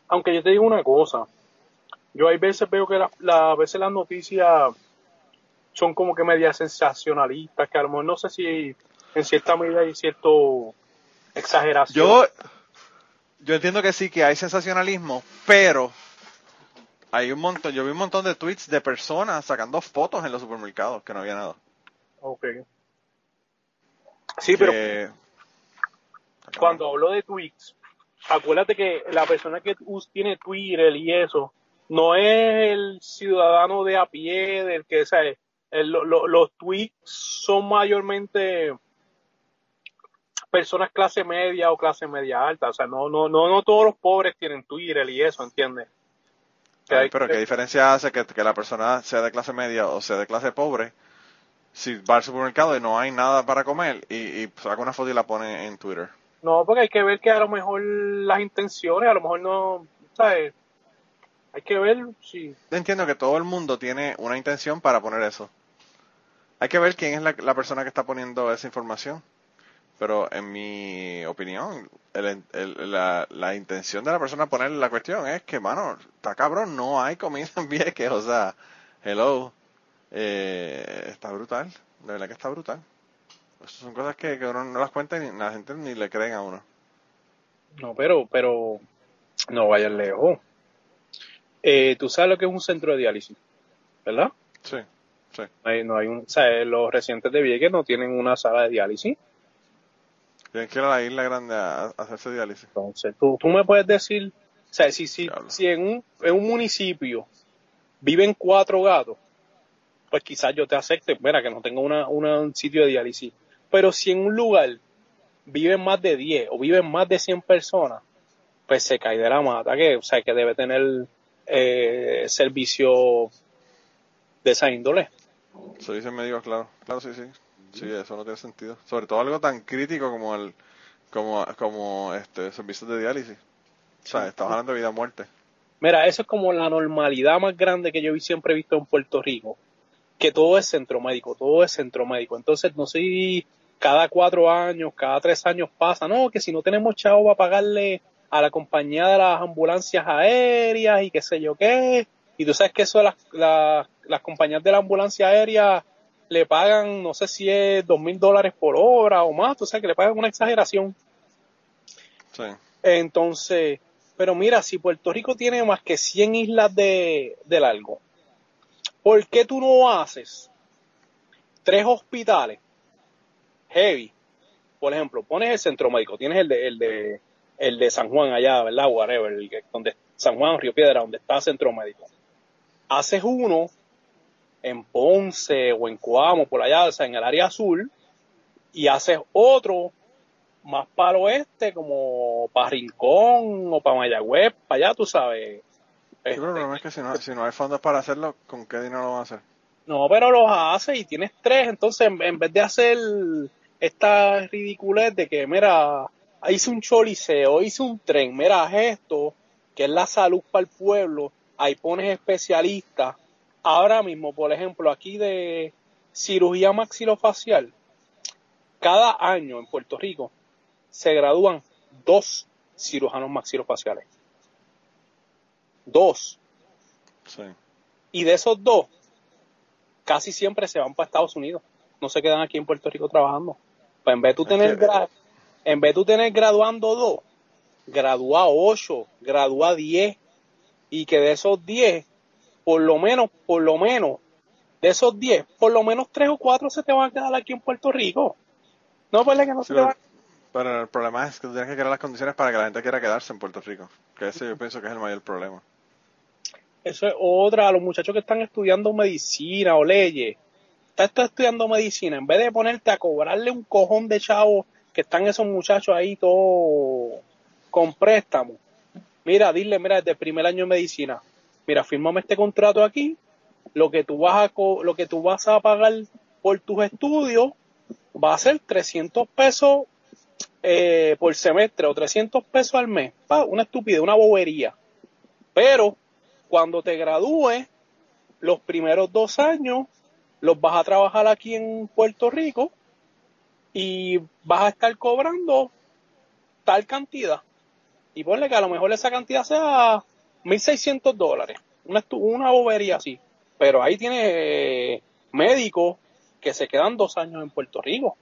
Aunque yo te digo una cosa, yo hay veces veo que la, la- a veces las noticias son como que medias sensacionalistas, que a lo mejor no sé si en cierta medida hay cierto exageración. Yo, yo entiendo que sí, que hay sensacionalismo, pero hay un montón, yo vi un montón de tweets de personas sacando fotos en los supermercados que no había nada. Ok. Sí, pero Que- cuando hablo de tweets, acuérdate que la persona que tiene Twitter y eso, no es el ciudadano de a pie, del que, ¿sabes? El- lo- lo- los tweets son mayormente personas clase media o clase media alta, o sea, no, no, no, no todos los pobres tienen Twitter y eso, ¿entiendes? Ay, pero ¿qué diferencia hace que, que la persona sea de clase media o sea de clase pobre si va al supermercado y no hay nada para comer y, y saca una foto y la pone en Twitter? No, porque hay que ver que a lo mejor las intenciones, a lo mejor no, ¿sabes? Hay que ver si... Entiendo que todo el mundo tiene una intención para poner eso. Hay que ver quién es la, la persona que está poniendo esa información. Pero en mi opinión, el- el- la, la intención de la persona poner la cuestión es que, mano, está cabrón, no hay comida en Vieques, o sea, hello, eh, está brutal, de verdad que está brutal. Esas son cosas que, que uno no las cuenta y ni- la gente ni le creen a uno. No, pero, pero no vayan lejos. Eh, Tú sabes lo que es un centro de diálisis, ¿verdad? Sí, sí. No hay, no hay un, o sea, los residentes de Vieques no tienen una sala de diálisis. Tienen que ir a la isla grande a, a hacerse diálisis. Entonces, tú, tú me puedes decir, o sea, si, si, si en, un, en un municipio viven cuatro gatos, pues quizás yo te acepte, mira, que no tengo una, una- un sitio de diálisis. Pero si en un lugar viven más de 10 o viven más de 100 personas, pues se cae de la mata, que, o sea, que debe tener eh, servicio de esa índole. Se dice medio claro. Claro, sí, sí. Sí, eso no tiene sentido. Sobre todo algo tan crítico como el como como este servicios de diálisis. O sea, estamos hablando de vida o muerte. Mira, eso es como la normalidad más grande que yo siempre he visto en Puerto Rico, que todo es centro médico, todo es centro médico. Entonces, no sé si cada cuatro años, cada tres años pasa, no, que si no tenemos chavo va a pagarle a la compañía de las ambulancias aéreas y qué sé yo qué. Y tú sabes que eso las, las, las compañías de la ambulancia aérea le pagan, no sé si es dos mil dólares por hora o más, tú sabes que le pagan una exageración. Sí. Entonces, pero mira, si Puerto Rico tiene más que 100 islas de, de largo, ¿por qué tú no haces tres hospitales heavy? Por ejemplo, pones el centro médico, tienes el de, el de, el de San Juan allá, ¿verdad? Whatever, el donde San Juan, Río Piedra, donde está el centro médico. Haces uno en Ponce o en Coamo, por allá, o sea, en el área azul, y haces otro más para el oeste, como para Rincón o para Mayagüez, para allá, tú sabes. Pero el Este, problema es que si no, si no hay fondos para hacerlo, ¿con qué dinero lo van a hacer? no, pero los haces y tienes tres, entonces en, en vez de hacer esta ridiculez de que, mira, hice un choliseo, hice un tren, mira, esto, que es la salud para el pueblo, ahí pones especialistas. Ahora mismo, por ejemplo, aquí de cirugía maxilofacial, cada año en Puerto Rico se gradúan dos cirujanos maxilofaciales. Dos. Sí. Y de esos dos, casi siempre se van para Estados Unidos. No se quedan aquí en Puerto Rico trabajando. Pues en vez de tú tener, gra- en vez de tú tener graduando dos, gradúa ocho, gradúa diez. Y que de esos diez, por lo menos, por lo menos, de esos 10, por lo menos 3 o 4 se te van a quedar aquí en Puerto Rico. No, pues que no Sí, se te van pero, pero el problema es que tú tienes que crear las condiciones para que la gente quiera quedarse en Puerto Rico. Que ese yo pienso que es el mayor problema. Eso es otra, los muchachos que están estudiando medicina o leyes. Estás estás estudiando medicina, en vez de ponerte a cobrarle un cojón de chavos que están esos muchachos ahí todos con préstamos. Mira, dile, mira, desde el primer año de medicina, mira, firmame este contrato aquí, lo que tú vas a, lo que tú vas a pagar por tus estudios va a ser 300 pesos eh, por semestre o 300 pesos al mes. Pa, una estupidez, una bobería. Pero cuando te gradúes, los primeros dos años los vas a trabajar aquí en Puerto Rico y vas a estar cobrando tal cantidad. Y ponle que a lo mejor esa cantidad sea 1.600 dólares. Una, una bobería así. Pero ahí tienes eh, médicos que se quedan dos años en Puerto Rico.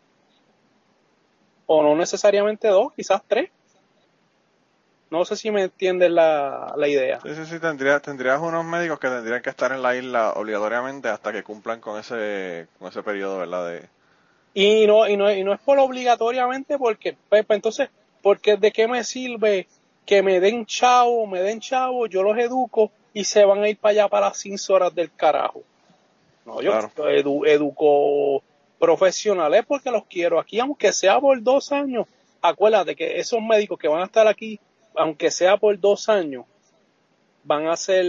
O no necesariamente dos, quizás tres. No sé si me entiendes la, la idea. Sí, sí, sí, tendrías, tendrías unos médicos que tendrían que estar en la isla obligatoriamente hasta que cumplan con ese, con ese periodo, ¿verdad? De, Y no, y no, y no es por obligatoriamente porque, pues, pues, entonces, porque de qué me sirve que me den chavo, me den chavo, yo los educo y se van a ir para allá para las 15 horas del carajo. No, yo Claro. edu- educo profesionales porque los quiero aquí, aunque sea por dos años. Acuérdate que esos médicos que van a estar aquí, aunque sea por dos años, van a hacer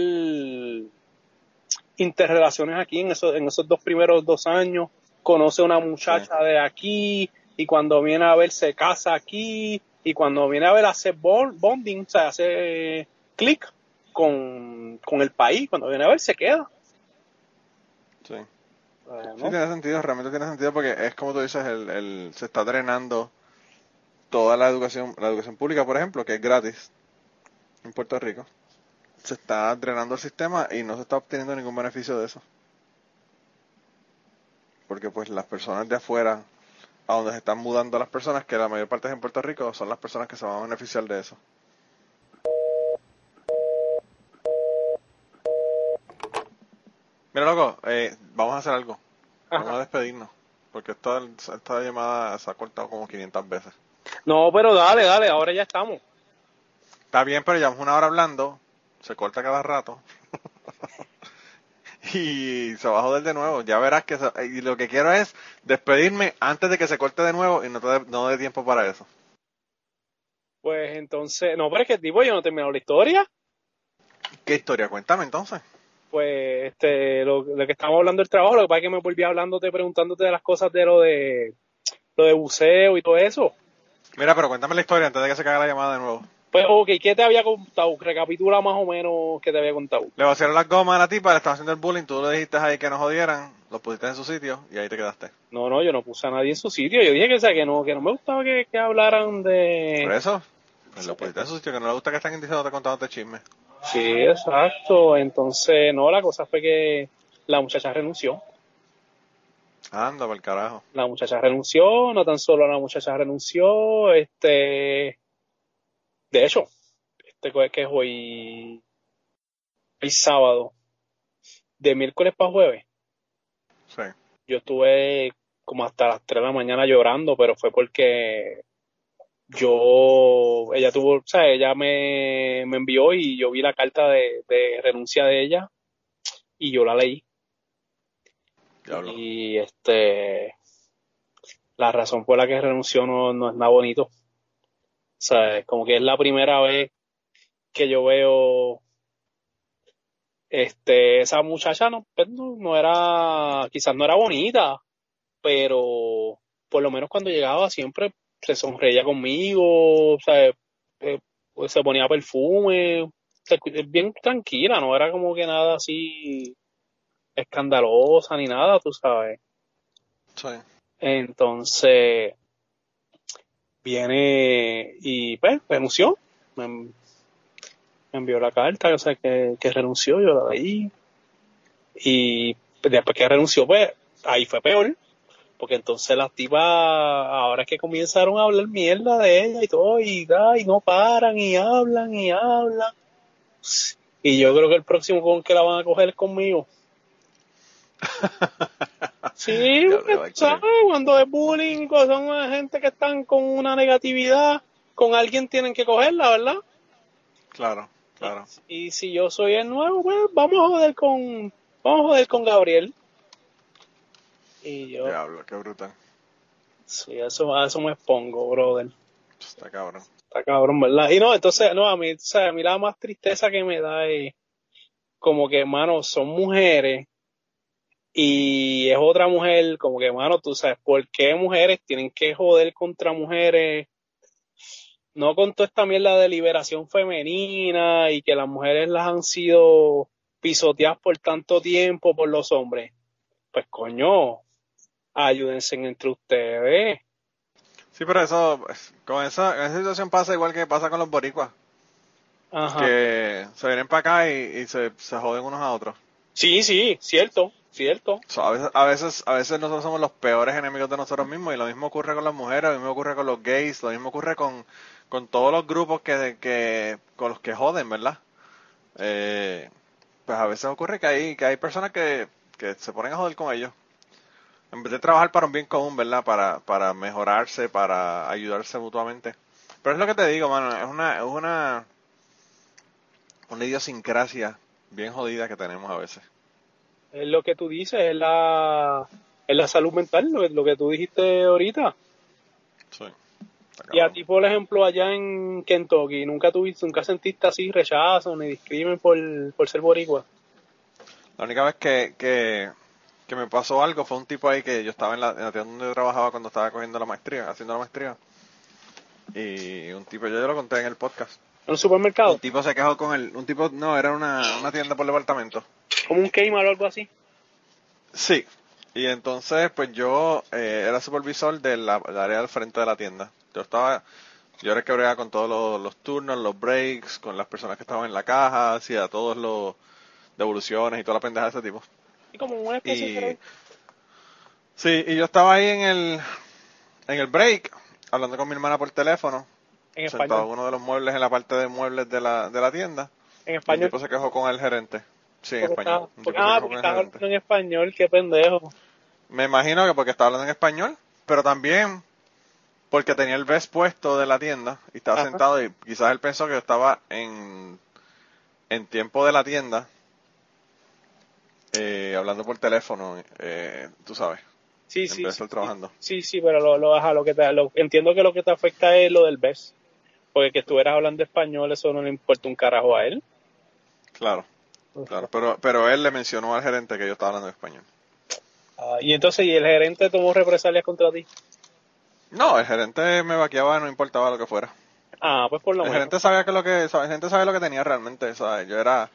interrelaciones aquí en esos, en esos dos primeros dos años. Conoce a una muchacha de aquí y cuando viene a ver se casa aquí y cuando viene a ver hace bond- bonding, o sea, hace clic con, con el país. Cuando viene a ver se queda. sí. Bueno, Sí, tiene sentido, realmente tiene sentido porque es como tú dices, el, el, se está drenando toda la educación, la educación pública, por ejemplo, que es gratis en Puerto Rico. Se está drenando el sistema y no se está obteniendo ningún beneficio de eso. Porque pues las personas de afuera, a donde se están mudando las personas, que la mayor parte es en Puerto Rico, son las personas que se van a beneficiar de eso. Mira, loco, eh, vamos a hacer algo. Vamos Ajá. a despedirnos. Porque esta, esta llamada se ha cortado como 500 veces. No, pero dale, dale, ahora ya estamos. Está bien, pero llevamos una hora hablando. Se corta cada rato. y se va a joder de nuevo. Ya verás que... se- y lo que quiero es despedirme antes de que se corte de nuevo y no te dé no dé tiempo para eso. Pues entonces, no, pero es que tipo, yo no he terminado la historia. ¿Qué historia? Cuéntame entonces. Pues este, lo, lo que estamos hablando del trabajo, lo que pasa es que me volví hablándote, preguntándote de las cosas de lo de lo de buceo y todo eso. Mira, pero cuéntame la historia antes de que se caiga la llamada de nuevo. Pues, ok, ¿qué te había contado? Recapitula más o menos qué te había contado. Le vaciaron las gomas a la tipa, le estaba haciendo el bullying, tú le dijiste ahí que no jodieran, lo pusiste en su sitio y ahí te quedaste. No, no, yo no puse a nadie en su sitio. Yo dije que, o sea, que no, que no me gustaba que, que hablaran de... Por eso, pues lo pusiste en su sitio, que no le gusta que estén diciéndote contándote chisme. Sí, exacto. Entonces, no, la cosa fue que la muchacha renunció. Anda, por el carajo. La muchacha renunció, no tan solo la muchacha renunció, este, de hecho, este que es hoy, hoy sábado, de miércoles para jueves, Sí. yo estuve como hasta las 3 de la mañana llorando, pero fue porque yo, ella tuvo, o sea, ella me, me envió y yo vi la carta de, de renuncia de ella y yo la leí. Y este, la razón por la que renunció no, no es nada bonito. O sea, es como que es la primera vez que yo veo este, esa muchacha no, pues, no, no era, quizás no era bonita, pero por lo menos cuando llegaba siempre se sonreía conmigo, o sea, eh, pues, se ponía perfume, sea, bien tranquila, no era como que nada así escandalosa ni nada, tú sabes. Sí. Entonces, viene y pues renunció. Me, me envió la carta, o sea, que, que renunció, yo la leí. Y después que renunció, pues ahí fue peor. Porque entonces las tipas, ahora es que comenzaron a hablar mierda de ella y todo, y, y no paran, y hablan, y hablan. Y yo creo que el próximo con que la van a coger es conmigo. Sí, ¿sabes? Cuando es bullying, son gente que están con una negatividad, con alguien tienen que cogerla, ¿verdad? Claro, claro. Y si yo soy el nuevo, pues vamos a joder con, vamos a joder con Gabriel. Y yo, Diablo, qué brutal. sí, eso, a eso me expongo, brother. Está cabrón. Está cabrón, ¿verdad? Y no, entonces, no, a mí, o sea, a mí la más tristeza que me da es como que, mano, son mujeres y es otra mujer, como que, mano, tú sabes, ¿por qué mujeres tienen que joder contra mujeres? No con toda esta mierda de liberación femenina y que las mujeres las han sido pisoteadas por tanto tiempo por los hombres. Pues coño, ayúdense entre ustedes. Sí, pero eso, con esa, esa situación pasa igual que pasa con los boricuas, Ajá. que se vienen para acá y, y se, se joden unos a otros. Sí, sí, cierto, cierto. A, veces, a veces a veces nosotros somos los peores enemigos de nosotros mismos y lo mismo ocurre con las mujeres, lo mismo ocurre con los gays, lo mismo ocurre con, con todos los grupos que, que con los que joden, ¿verdad? Eh, pues a veces ocurre que hay, que hay personas que, que se ponen a joder con ellos. En vez de trabajar para un bien común, ¿verdad? Para, para mejorarse, para ayudarse mutuamente. Pero es lo que te digo, mano, es una, es una, una idiosincrasia bien jodida que tenemos a veces. Es lo que tú dices, es la, es la salud mental, lo, lo que tú dijiste ahorita. Sí. Y a ti, por ejemplo, allá en Kentucky, ¿nunca tuviste, nunca sentiste así rechazo ni discrimen por, por ser boricua? La única vez que, que, que me pasó algo fue un tipo ahí que yo estaba en la, en la tienda donde yo trabajaba cuando estaba cogiendo la maestría, haciendo la maestría. Y un tipo, yo ya lo conté en el podcast. ¿En un supermercado? Un tipo se quejó con el, un tipo, no, era una, una tienda por departamento. ¿Como un Kmart o algo así? Sí. Y entonces, pues yo eh, era supervisor de la, del área del frente de la tienda. Yo estaba, yo era el que bregaba con todos los, los turnos, los breaks, con las personas que estaban en la caja, hacía todos los devoluciones y toda la pendeja de ese tipo. Y como una especie Y, de... sí, y yo estaba ahí en el, en el break, hablando con mi hermana por teléfono, En sentado español. uno de los muebles en la parte de muebles de la, de la tienda. En Y el español. tipo se quejó con el gerente. Sí, en español. Un porque- ah, porque estaba hablando en español, qué pendejo. Me imagino que porque estaba hablando en español, pero también porque tenía el vest puesto de la tienda y estaba Ajá. sentado y quizás él pensó que yo estaba en, en tiempo de la tienda eh, hablando por teléfono, eh, tú sabes, Sí, sí, sí, trabajando. sí, sí, pero lo, lo, ajá, lo que te, lo- entiendo que lo que te afecta es lo del BES. Porque que estuvieras hablando español, eso no le importa un carajo a él. Claro, claro, pero, pero él le mencionó al gerente que yo estaba hablando español. Ah, y entonces, ¿y el gerente tomó represalias contra ti? No, el gerente me vaqueaba, no importaba lo que fuera. Ah, pues por lo El menos. gerente sabía que lo que, el gerente sabía lo que tenía realmente, ¿sabes? Yo era,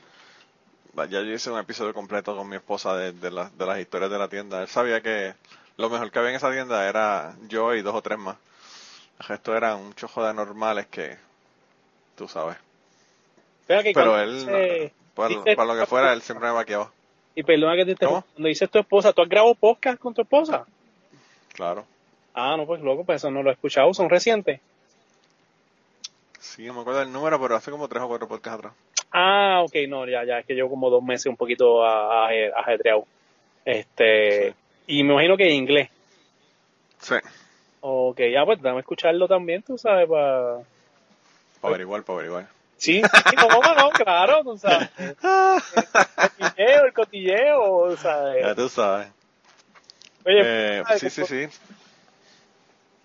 ya yo hice un episodio completo con mi esposa de, de, la- de las historias de la tienda. Él sabía que lo mejor que había en esa tienda era yo y dos o tres más. El resto eran un chojo de normales que, tú sabes. Que Pero él, para, lo que fuera, él siempre me vaqueaba. Y perdona que te interrumpa. Cuando dices tu esposa, ¿tú has grabado podcast con tu esposa? Claro. Ah, no, pues loco, pues eso no lo he escuchado, son recientes. Sí, no me acuerdo del número, pero hace como tres o cuatro podcasts atrás. Ah, ok, no, ya, ya, es que llevo como dos meses un poquito a- a- ajetreado. Este, y me imagino que en inglés. Sí, Ok, ya pues dame escucharlo también, tú sabes, para... para averiguar, para averiguar. Sí, sí, no, no, no, claro, tú sabes. El cotilleo, el cotilleo, Ya ¿sabes? tú sabes. Oye, Eh, ¿sabes? sí, sí, sí.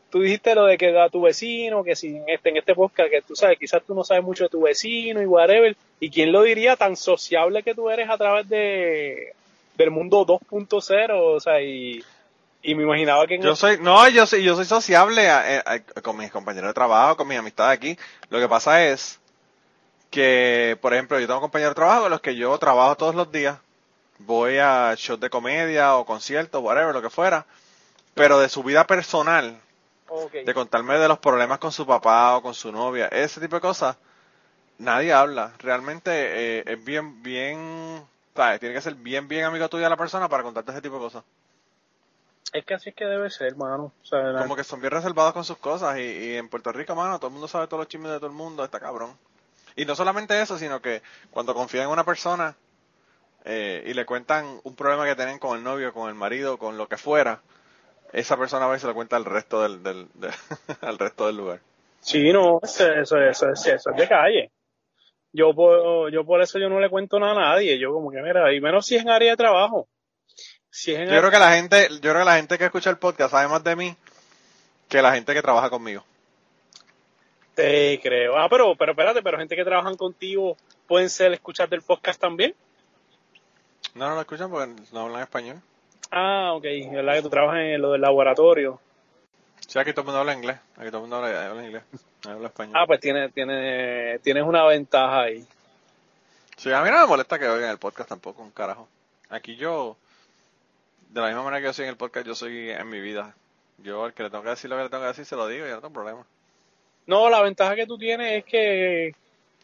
tú dijiste lo de que a tu vecino, que si en este, en este podcast, que tú sabes, quizás tú no sabes mucho de tu vecino y whatever, y quién lo diría tan sociable que tú eres a través de del mundo 2.0, o sea, y, y me imaginaba que en Yo soy, no, yo soy, yo soy sociable a- a- a- con mis compañeros de trabajo, con mis amistades aquí. Lo que pasa es que, por ejemplo, yo tengo compañeros de trabajo con los que yo trabajo todos los días. Voy a shows de comedia o conciertos, whatever, lo que fuera. Pero de su vida personal, de contarme de los problemas con su papá o con su novia, ese tipo de cosas, nadie habla. Realmente eh, es bien, bien, ¿sabes? Tiene que ser bien, bien amigo tuyo de la persona para contarte ese tipo de cosas. Es que así es que debe ser, hermano. O sea, la- Como que son bien reservados con sus cosas y, y en Puerto Rico, mano, todo el mundo sabe todos los chismes de todo el mundo, está cabrón. Y no solamente eso, sino que cuando confían en una persona, eh, y le cuentan un problema que tienen con el novio, con el marido, con lo que fuera, esa persona va y se lo cuenta al resto del, del, de- al resto del lugar. Sí, no, eso, eso, eso, eso, eso es de calle. Yo por, yo por eso yo no le cuento nada a nadie. Yo como que, mira, y menos si es en área de trabajo. Si es Yo creo que la gente, yo creo que la gente que escucha el podcast sabe más de mí que la gente que trabaja conmigo. Te creo. Ah, pero, pero espérate, pero gente que trabajan contigo pueden ser escuchar del podcast también. No, no lo escuchan porque no hablan español. Ah, ok. ¿Verdad que tú trabajas en lo del laboratorio? Sí, aquí todo el mundo habla inglés. Aquí todo el mundo habla, habla inglés. Habla español. Ah, pues tienes, tienes, tienes una ventaja ahí. Sí, a mí no me molesta que oigan el podcast tampoco, un carajo. Aquí yo, de la misma manera que yo soy en el podcast, yo soy en mi vida. Yo al que le tengo que decir lo que le tengo que decir, se lo digo y no tengo problema. No, la ventaja que tú tienes es que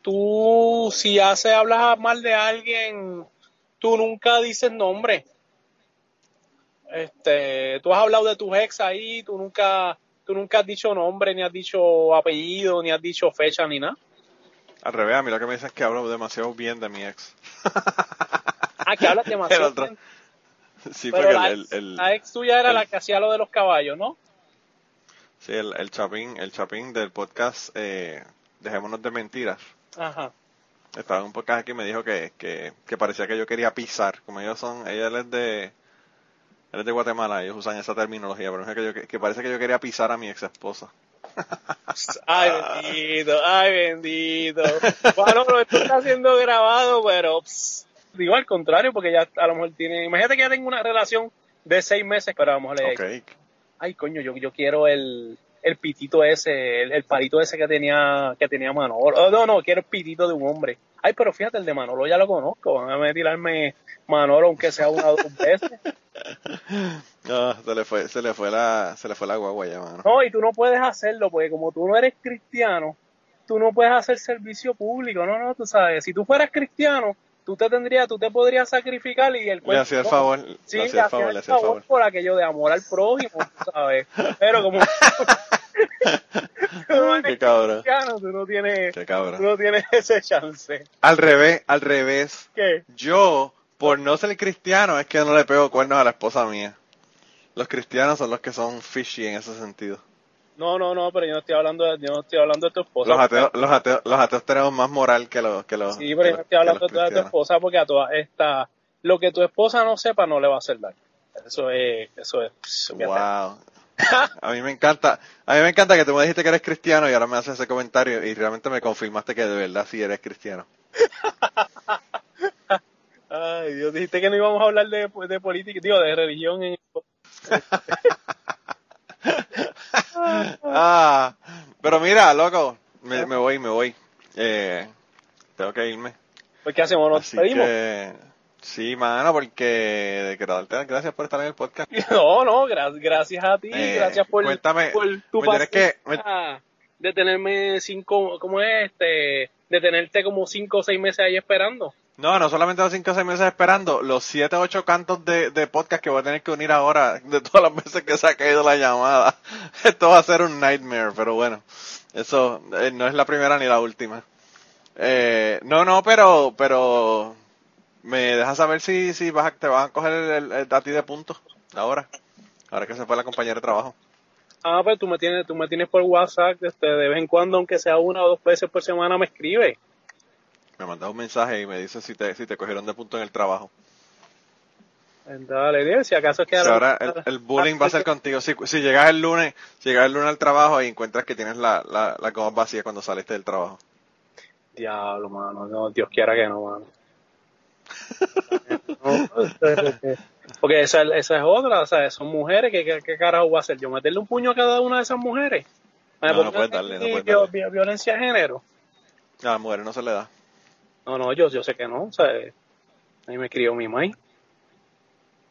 tú, si hace, hablas mal de alguien, tú nunca dices nombre. Este, tú has hablado de tus ex ahí, tú nunca, tú nunca has dicho nombre, ni has dicho apellido, ni has dicho fecha, ni nada. Al revés, a mí lo que me dicen es que hablo demasiado bien de mi ex. Ah, que hablas demasiado. Bien. Sí, Pero porque la, el, ex, el, la ex tuya era el- la que hacía lo de los caballos, ¿no? sí, el, el chapín, el chapín del podcast, eh, Dejémonos de Mentiras. Ajá. Estaba en un podcast aquí y me dijo que, que, que parecía que yo quería pisar. Como ellos son, ella es de, él es de Guatemala, ellos usan esa terminología, pero dijo que, yo, que, parece que yo quería pisar a mi ex esposa. Ay, bendito, ay, bendito. Bueno, lo esto está siendo grabado, pero pss, digo al contrario, porque ya a lo mejor tiene. Imagínate que ya tengo una relación de seis meses, pero a lo mejor le Ok. ay, coño, yo, yo quiero el, el pitito ese, el, el palito ese que tenía, que tenía Manolo. Oh, no, no, quiero el pitito de un hombre. Ay, pero fíjate, el de Manolo ya lo conozco. Van a tirarme Manolo, aunque sea una o dos veces. No, se le fue, se le fue la, se le fue la guagua ya, mano. No, y tú no puedes hacerlo, porque como tú no eres cristiano, tú no puedes hacer servicio público, no, no, tú sabes, si tú fueras cristiano, tú te tendrías, tú te podrías sacrificar y el Le hacía el favor, Sí, le hacía el favor, le hacía el favor. por aquello de amor al prójimo, tú sabes, pero como tú Qué cabrón, cristiano, tú no tienes, qué tú cabrón. no tienes ese chance. Al revés, al revés. ¿Qué? Yo, por no ser cristiano, es que no le pego cuernos a la esposa mía. Los cristianos son los que son fishy en ese sentido. No, no, no, pero yo no estoy hablando de, yo no estoy hablando de tu esposa. Los ateos, los ateos, los ateos tenemos más moral que los, que los, Sí, pero yo no estoy hablando de tu esposa porque a todas esta lo que tu esposa no sepa no le va a hacer daño. Eso es, eso es. Wow. A mí me encanta, a mí me encanta que tú me dijiste que eres cristiano y ahora me haces ese comentario y realmente me confirmaste que de verdad sí eres cristiano. Ay, Dios, dijiste que no íbamos a hablar de, de política, digo, de religión. En... Ah, pero mira, loco, me, me voy, me voy. Eh, tengo que irme. Pues, ¿qué hacemos? ¿Nos Así despedimos? que, sí, mano, porque darte las gracias por estar en el podcast. No, no, gra- gracias a ti, Eh, gracias por, cuéntame, por tu me tienes que- paciencia de tenerme cinco, ¿cómo es este? De tenerte como cinco o seis meses ahí esperando. No, no solamente los 5 o 6 meses esperando, los 7 o 8 cantos de, de podcast que voy a tener que unir ahora, de todas las veces que se ha caído la llamada. Esto va a ser un nightmare, pero bueno, eso eh, no es la primera ni la última. Eh, no, no, pero, pero, me dejas saber si, si vas a, te vas a coger el, el, a ti de puntos ahora, ahora que se fue la compañera de trabajo. Ah, pues tú me tienes, tú me tienes por WhatsApp, este, de vez en cuando, aunque sea una o dos veces por semana, me escribe. Me mandas un mensaje y me dices si te, si te cogieron de punto en el trabajo. Dale, dile, si acaso es que O sea, a- ahora el, el bullying va a ser contigo. Si, si llegas el lunes, si llegas el lunes al trabajo y encuentras que tienes la, la, la goma vacía cuando saliste del trabajo. Diablo, mano, no, Dios quiera que no, mano. No, Porque esa, esa es otra, o sea, son mujeres, ¿qué, qué, qué carajo voy a hacer? ¿Yo meterle un puño a cada una de esas mujeres? ¿Me No, no puedes darle, no puedes darle. vi- violencia de género? A las mujeres no se le da. No, no, yo, yo sé que no, o sea, a mí me crió mi mamá.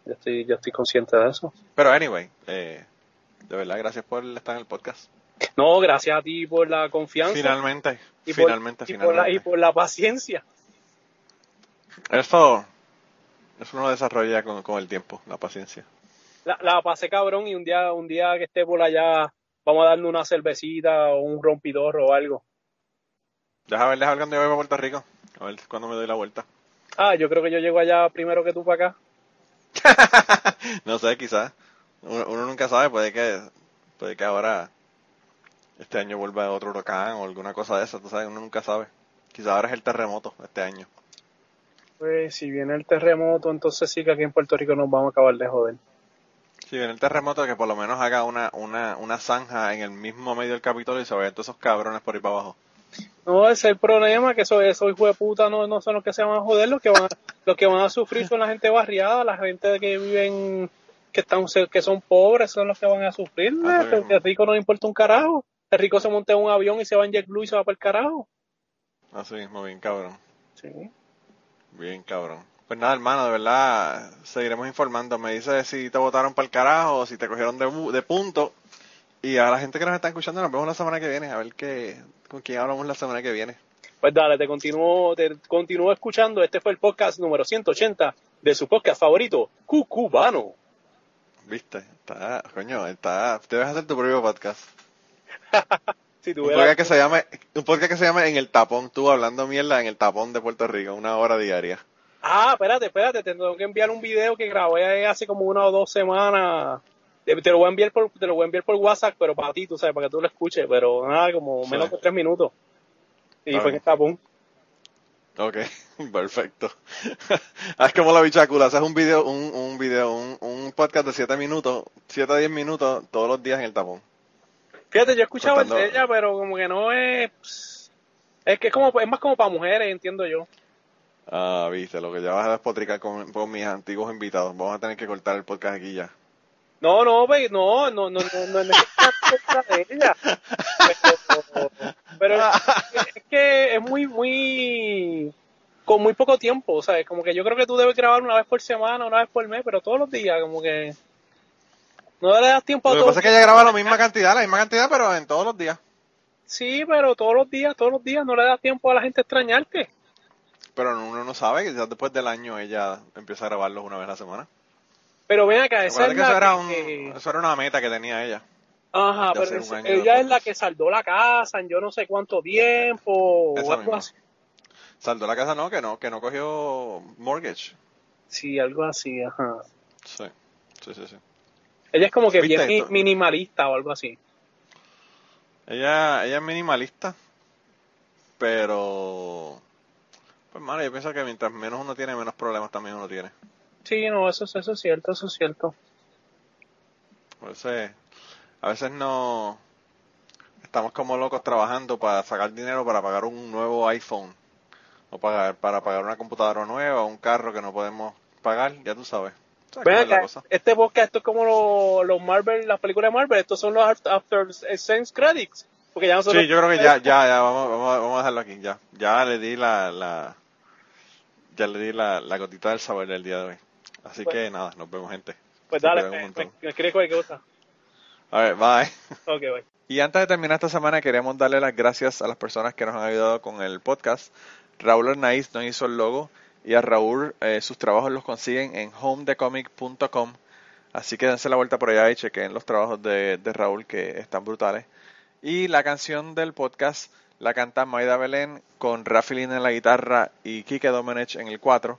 Yo estoy, yo estoy consciente de eso. Pero anyway, eh, de verdad, gracias por estar en el podcast. No, gracias a ti por la confianza. Finalmente, y por, finalmente, y por la, y finalmente. por la paciencia. Eso, eso uno desarrolla con, con el tiempo, la paciencia. La, la pasé cabrón y un día, un día que esté por allá, vamos a darle una cervecita o un rompidor o algo. Deja ver, deja ver cuando yo voy a Puerto Rico. A ver cuándo me doy la vuelta. Ah, yo creo que yo llego allá primero que tú para acá. no sé, quizás. Uno, uno nunca sabe, puede que, puede que ahora este año vuelva otro huracán o alguna cosa de esa, tú sabes, uno nunca sabe. Quizás ahora es el terremoto este año. Pues si viene el terremoto, entonces sí que aquí en Puerto Rico nos vamos a acabar de joder. Si viene el terremoto, que por lo menos haga una, una, una zanja en el mismo medio del Capitolio y se vayan todos esos cabrones por ahí para abajo. No, ese es el problema, que esos, esos hijos de puta no, no son los que se van a joder, los que van, los que van a sufrir son la gente barriada, la gente que viven, que están, que son pobres, son los que van a sufrir, Así ¿no? mismo. el rico no le importa un carajo. El rico se monta en un avión y se va en JetBlue y se va para el carajo. Así mismo, bien cabrón. Sí. Bien cabrón. Pues nada, hermano, de verdad, seguiremos informando. Me dices si te votaron para el carajo o si te cogieron de, de punto. Y a la gente que nos está escuchando, nos vemos la semana que viene. A ver qué, con quién hablamos la semana que viene. Pues dale, te continúo, te continúo escuchando. Este fue el podcast número 180 de su podcast favorito, Cucubano. ¿Viste? Está, coño, está, debes hacer tu propio podcast. Si Un podcast que se llame, un podcast que se llame En el Tapón, tú hablando mierda en el tapón de Puerto Rico, una hora diaria. Ah, espérate, espérate, te tengo que enviar un video que grabé hace como una o dos semanas. Te, te lo voy a enviar por, te lo voy a enviar por WhatsApp, pero para ti, tú sabes, para que tú lo escuches, pero nada, como Sí. menos de tres minutos. Y Está fue que está pum. Ok, perfecto. es como la bichacula, haces un video, un, un video, un, un podcast de 7 minutos, 7 a 10 minutos todos los días en el tapón. Fíjate, yo he escuchado el Contando- de ella, pero como que no es. Es que es como es más como para mujeres, entiendo yo. Ah, viste, lo que ya vas a despotricar con, con mis antiguos invitados. Vamos a tener que cortar el podcast aquí ya. No, no, no, no, no, no, no, es de ella. Pero, es, que es muy, muy, con muy poco tiempo, sea, como que yo creo que tú debes grabar una vez por semana, una vez por mes, pero todos los días, como que no le das tiempo a Lo que todo. pasa es que ella graba la misma cantidad, la misma cantidad, pero en todos los días. Sí, pero todos los días, todos los días no le das tiempo a la gente extrañarte. Pero uno no sabe quizás después del año ella empieza a grabarlos una vez a la semana. Pero ven acá, esa es que eso la era, que- eso era una meta que tenía ella. Ajá, pero es- ella es la que saldó la casa en yo no sé cuánto tiempo, o Esa algo misma. así. Saldó la casa, no, que no, que no cogió mortgage. Sí, algo así, ajá. Sí, sí, sí. sí. Ella es como que ¿Viste bien mi- minimalista o algo así. Ella, ella es minimalista, pero... Pues, mano, yo pienso que mientras menos uno tiene, menos problemas también uno tiene. Sí, no, eso, es- eso es cierto, eso es cierto. A veces, a veces no... Estamos como locos trabajando para sacar dinero para pagar un nuevo iPhone. O pagar, para pagar una computadora nueva, un carro que no podemos pagar, ya tú sabes. ¿Sabes Ven cómo es este podcast, esto es como lo- los Marvel, las películas de Marvel, estos son los After, Sense Credits. Porque ya nosotros, Sí, yo creo que ya, ya, ya, vamos, vamos, a- vamos a dejarlo aquí, ya. Ya le di la, la, ya le di la, la gotita del sabor del día de hoy. Así Pues- que nada, nos vemos gente. Pues dale, me, me, me escribe cualquier cosa. A ver, bye. Ok, bye. Y antes de terminar esta semana, queremos darle las gracias a las personas que nos han ayudado con el podcast. Raúl Arnaiz nos hizo el logo y a Raúl eh, sus trabajos los consiguen en homedecomic.com. Así que dense la vuelta por allá y chequen los trabajos de, de Raúl que están brutales. Y la canción del podcast la canta Maida Belén con Rafilín en la guitarra y Kike Domenech en el 4.